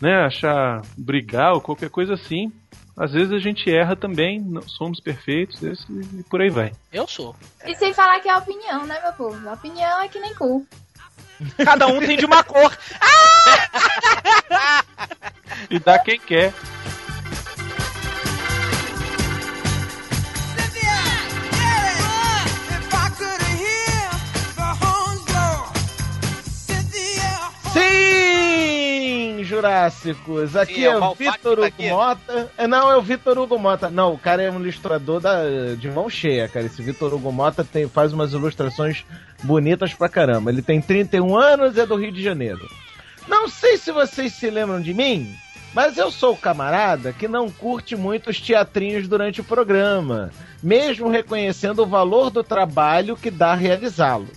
né, achar brigar ou qualquer coisa assim. Às vezes a gente erra também, não somos perfeitos esse- e por aí vai. Eu sou. E sem falar que é opinião, né, meu povo? Opinião é que nem cu. [LAUGHS] Cada um tem de uma cor. E dá quem quer. Jurássicos. Aqui Sim, é, é o Vitor tá Hugo aqui. Mota. É, não, é o Vitor Hugo Mota. Não, o cara é um ilustrador da, de mão cheia, cara. Esse Vitor Hugo Mota tem, faz umas ilustrações bonitas pra caramba. Ele tem 31 anos e é do Rio de Janeiro. Não sei se vocês se lembram de mim, mas eu sou o camarada que não curte muito os teatrinhos durante o programa, mesmo reconhecendo o valor do trabalho que dá realizá-los.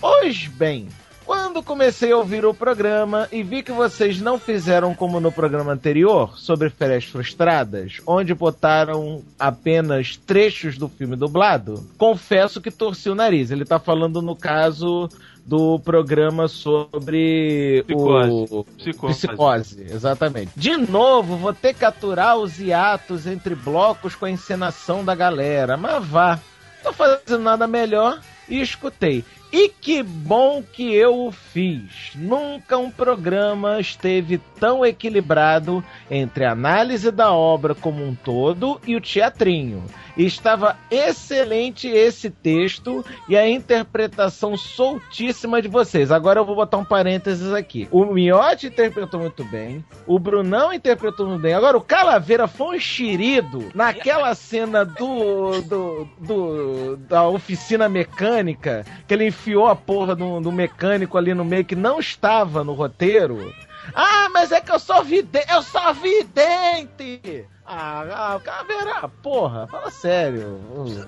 Pois bem, quando comecei a ouvir o programa e vi que vocês não fizeram como no programa anterior, sobre férias frustradas, onde botaram apenas trechos do filme dublado, confesso que torci o nariz. Ele tá falando no caso do programa sobre Psicose. o Psicose. psicose, exatamente. De novo, vou ter que aturar os hiatos entre blocos com a encenação da galera, mas vá. Tô fazendo nada melhor e escutei. E que bom que eu o fiz. Nunca um programa esteve tão equilibrado entre a análise da obra como um todo e o teatrinho. Estava excelente esse texto e a interpretação soltíssima de vocês. Agora eu vou botar um parênteses aqui. O Miotti interpretou muito bem, o Brunão interpretou muito bem. Agora o Calaveira foi enxerido naquela cena do, do, do- da oficina mecânica, que ele enfiou a porra do, do mecânico ali no meio que não estava no roteiro. Ah, mas é que eu sou vidente, eu sou vidente! Ah, ah, Calaveira, porra, fala sério.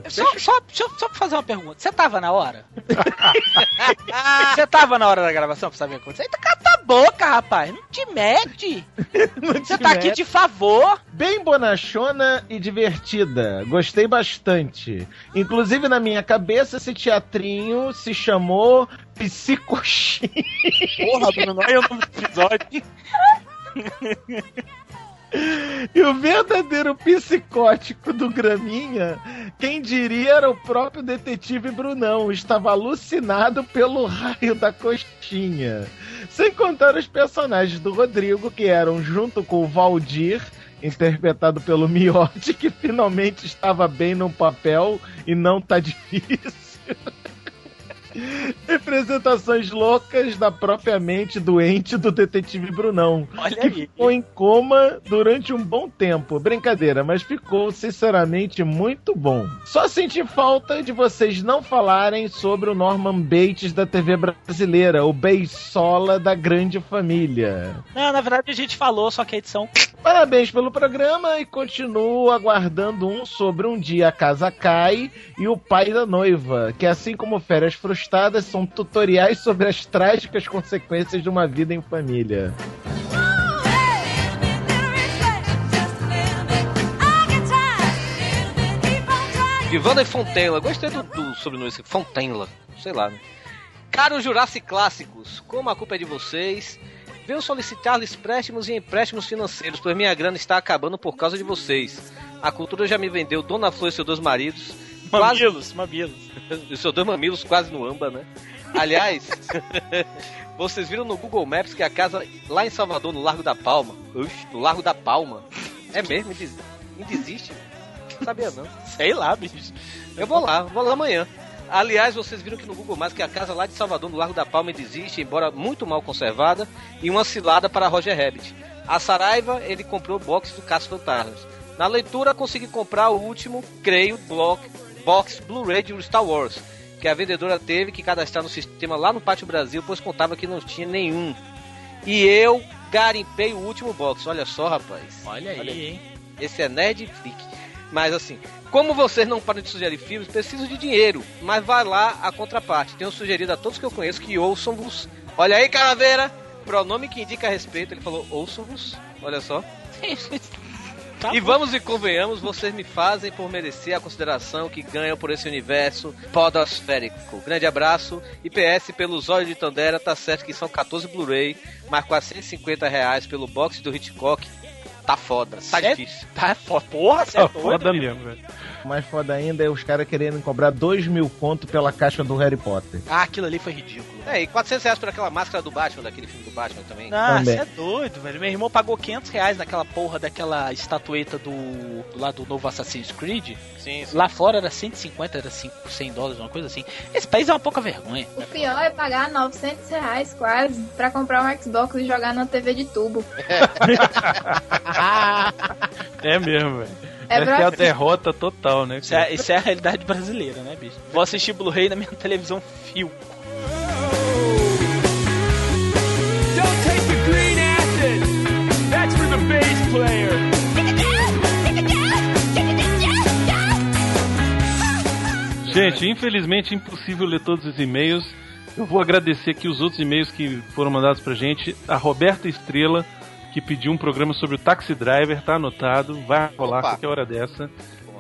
Só, só, eu- só pra fazer uma pergunta. Você tava na hora? Você tava na hora da gravação pra saber o que aconteceu? Então cata a boca, rapaz. Não te mete. [LAUGHS] Você tá aqui de favor. Bem bonachona e divertida. Gostei bastante. Inclusive, na minha cabeça, esse teatrinho se chamou Psicoxim. Porra, Bruno, olha o nome do episódio. [LAUGHS] E o verdadeiro psicótico do Graminha, quem diria era o próprio detetive Brunão. Estava alucinado pelo raio da coxinha. Sem contar os personagens do Rodrigo, que eram junto com o Valdir, interpretado pelo Miotti, que finalmente estava bem no papel e não tá [LAUGHS] difícil. [LAUGHS] Representações loucas da própria mente doente do detetive Brunão. Olha que aí. ficou em coma durante um bom tempo. Brincadeira, mas ficou sinceramente muito bom. Só senti falta de vocês não falarem sobre o Norman Bates da TV brasileira, o Beisola da grande família. Não, na verdade a gente falou, só que a edição. Parabéns pelo programa e continuo aguardando um sobre um dia a casa cai e o pai da noiva, que assim como férias frustradas são tutoriais sobre as trágicas consequências de uma vida em família. Ivana e Fontainela. Gostei do, do sobrenome esse. Fontainela. Sei lá, né? Caros Jurassic Clássicos, como a culpa é de vocês, venho solicitar-lhes préstimos e empréstimos financeiros, pois minha grana está acabando por causa de vocês. A cultura já me vendeu Dona Flor e seus dois maridos. Mamilos, mamilos. E seus dois mamilos quase no amba, né? Aliás, [LAUGHS] vocês viram no Google Maps que a casa lá em Salvador, no Largo da Palma. Oxe, no Largo da Palma. É mesmo? Ainda exi- ainda existe? Não sabia não. Sei lá, bicho. Eu vou lá, vou lá amanhã. Aliás, vocês viram que no Google Maps que a casa lá de Salvador, no Largo da Palma, ainda existe, embora muito mal conservada, e uma cilada para Roger Rabbit. A Saraiva, ele comprou o box do Caso Fantasmas. Na leitura, consegui comprar o último, creio, block, box Blu-ray de Star Wars, que a vendedora teve que cadastrar no sistema lá no Pátio Brasil, pois contava que não tinha nenhum. E eu garimpei o último box, olha só, rapaz. Olha aí, hein? Esse é Nerd Freak. Mas assim, como vocês não param de sugerir filmes, preciso de dinheiro. Mas vai lá a contraparte. Tenho sugerido a todos que eu conheço que ouçam-vos. Olha aí, Calaveira! Pronome que indica respeito. Ele falou ouçam-vos. Olha só. [LAUGHS] Tá e bom. vamos e convenhamos, vocês me fazem por merecer a consideração que ganham por esse universo podosférico. Grande abraço. E PS, pelo Zóio de Tandera, tá certo que são 14 Blu-ray, mas 450 reais pelo box do Hitchcock. Tá foda, tá Cê- difícil. Tá foda. Porra, você é Tá foda mesmo, velho. Mais foda ainda é os caras querendo cobrar 2 mil conto pela caixa do Harry Potter. Ah, aquilo ali foi ridículo. É, e 400 reais por aquela máscara do Batman, daquele filme do Batman também. Também. você é doido, velho. Meu irmão pagou 500 reais naquela porra daquela estatueta do, do lá do novo Assassin's Creed. Sim, sim. Lá fora era 150, era 5, 100 dólares, uma coisa assim. Esse país é uma pouca vergonha. O pior é pagar 900 reais quase pra comprar um Xbox e jogar na TV de tubo. [LAUGHS] É mesmo, velho. É Essa é a [LAUGHS] derrota total, né? Isso é, isso é a realidade brasileira, né, bicho? Vou assistir Blu-ray na minha televisão fio. Gente, infelizmente é impossível ler todos os e-mails. Eu vou agradecer aqui os outros e-mails que foram mandados pra gente. A Roberta Estrela, que pediu um programa sobre o Taxi Driver, tá anotado, vai rolar Opa. qualquer hora dessa.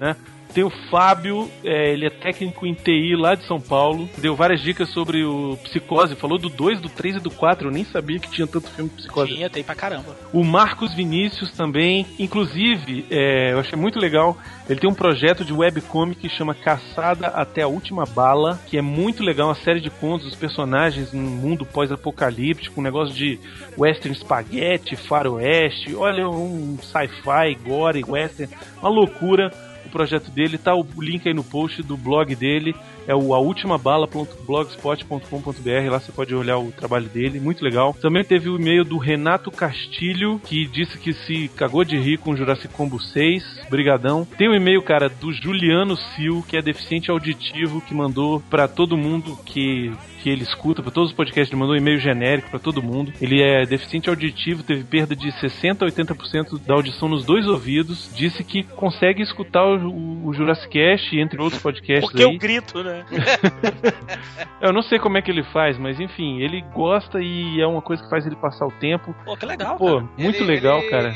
Né? Tem o Fábio, é, ele é técnico em TI lá de São Paulo, deu várias dicas sobre o Psicose, falou do 2, do 3 e do 4, eu nem sabia que tinha tanto filme de Psicose. Tinha, tem pra caramba. O Marcos Vinícius também, inclusive, é, eu achei muito legal. Ele tem um projeto de webcomic que chama Caçada até a Última Bala, que é muito legal, uma série de contos dos personagens num mundo pós-apocalíptico, um negócio de western spaghetti, faroeste, olha, um sci-fi, gore, western, uma loucura. Projeto dele tá o link aí no post do blog dele, é o aultimabala.blogspot.com.br, lá você pode olhar o trabalho dele, muito legal. Também teve o e-mail do Renato Castilho, que disse que se cagou de rir com o Jurassic Combo 6, brigadão. Tem o e-mail, cara, do Juliano Sil, que é deficiente auditivo, que mandou pra todo mundo que que ele escuta, pra todos os podcasts, ele mandou um e-mail genérico pra todo mundo. Ele é deficiente auditivo, teve perda de 60 a 80% da audição nos dois ouvidos, disse que consegue escutar o, o Jurassic Cast, entre outros podcasts Porque aí. eu grito, né? [LAUGHS] Eu não sei como é que ele faz, mas enfim, ele gosta e é uma coisa que faz ele passar o tempo. Pô, que legal, Pô, cara. muito Ele- legal, ele- cara.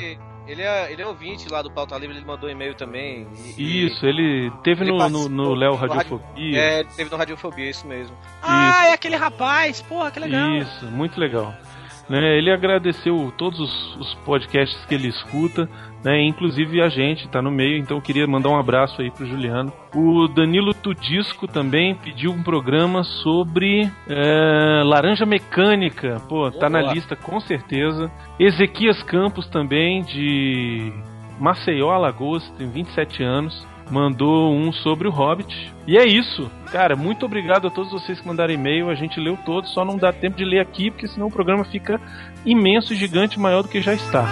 Ele é, ele é ouvinte lá do Pauta Livre, ele mandou e-mail também. e- Isso, ele teve Ele no, no, Léo Radiofobia. É, ele teve no Radiofobia, isso mesmo. Ah, é aquele rapaz. Porra, que legal. Isso, muito legal. Né, ele agradeceu todos os, os podcasts que ele escuta, né, inclusive a gente tá no meio, então eu queria mandar um abraço aí pro Juliano. O Danilo Tudisco também pediu um programa sobre é, laranja mecânica, pô, tá na lista com certeza. Ezequias Campos também, de Maceió, Alagoas, tem 27 anos. Mandou um sobre o Hobbit. E é isso. Cara, muito obrigado a todos vocês que mandaram e-mail. A gente leu todos, só não dá tempo de ler aqui, porque senão o programa fica imenso, gigante, maior do que já está.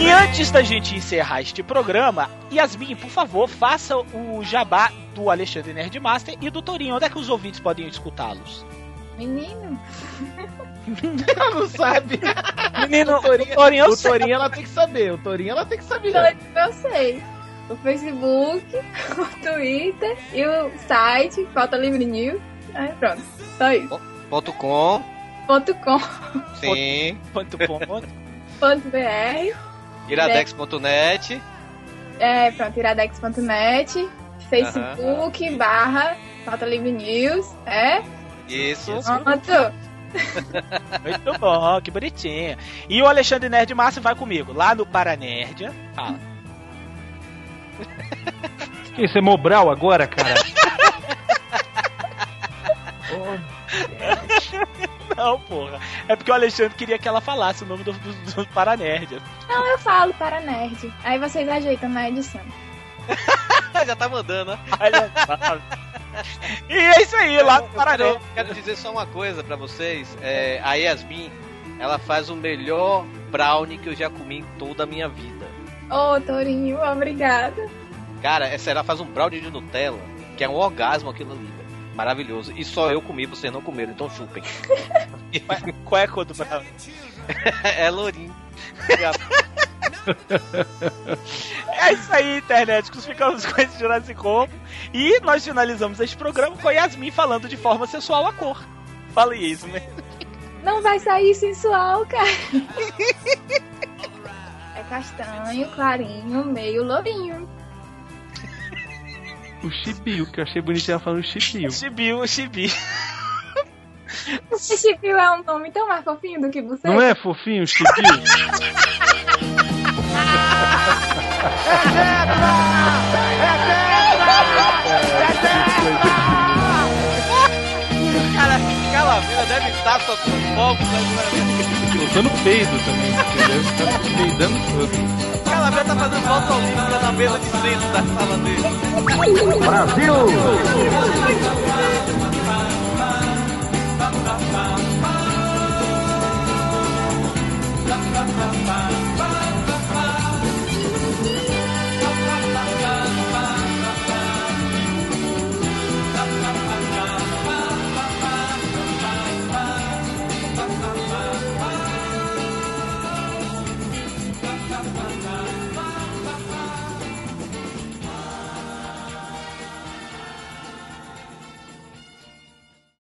E antes da gente encerrar este programa, Yasmin, por favor, faça o jabá do Alexandre Nerdmaster e do Torinho. Onde é que os ouvintes podem escutá-los? Menino, não sabe. Menino, o Torinho, Torinho, eu o. Torinho ela tem que saber. O Torinho ela tem que saber. eu sei. O Facebook, [LAUGHS] o Twitter e o site, Falta Livre News. Aí pronto, só isso. Ponto com, Ponto .com, sim. [LAUGHS] Ponto com. ponto .br, Iradex.net. é, pronto, iradex.net, Facebook, barra Falta Livre News, é? Isso. Pronto. [LAUGHS] Muito bom, que bonitinho. E o Alexandre Nerdmaster vai comigo, lá no Paranerdia. Fala. Que [LAUGHS] isso é Mobral agora, cara? [LAUGHS] Não, porra. É porque o Alexandre queria que ela falasse o nome do, do, do Paranerdia. Não, eu falo para nerd. Aí vocês ajeitam na edição. [LAUGHS] Já tá mandando, né? E é isso aí, lá no Eu Paranerdia. quero, quero dizer só uma coisa pra vocês. É, a Yasmin, ela faz o melhor brownie que eu já comi em toda a minha vida. Ô, Torinho, obrigada. Cara, essa ela faz um brownie de Nutella, que é um orgasmo aquilo ali. Maravilhoso. E só eu comi, vocês não comeram, então chupem. [LAUGHS] Qual é a cor do Brownie? [LAUGHS] é lourinho. É isso aí, internet. Ficamos com esse Jurassic Combo. E nós finalizamos este programa com a Yasmin falando de forma sensual a cor. Fala isso, né? Não vai sair sensual, cara. [LAUGHS] É castanho, clarinho, meio lourinho. O Chibiu, que eu achei bonitinho ela falando Chibiu. Chibiu, Chibi. Esse Chibiu é um nome tão mais fofinho do que você. Não é fofinho o Chibiu? Cara, deve estar soltando fogos né? agora. Soltando peido também, porque deve estar peidando todo. Calabé tá fazendo volta olímpica né, na mesa de centro da sala dele. Brasil! Brasil!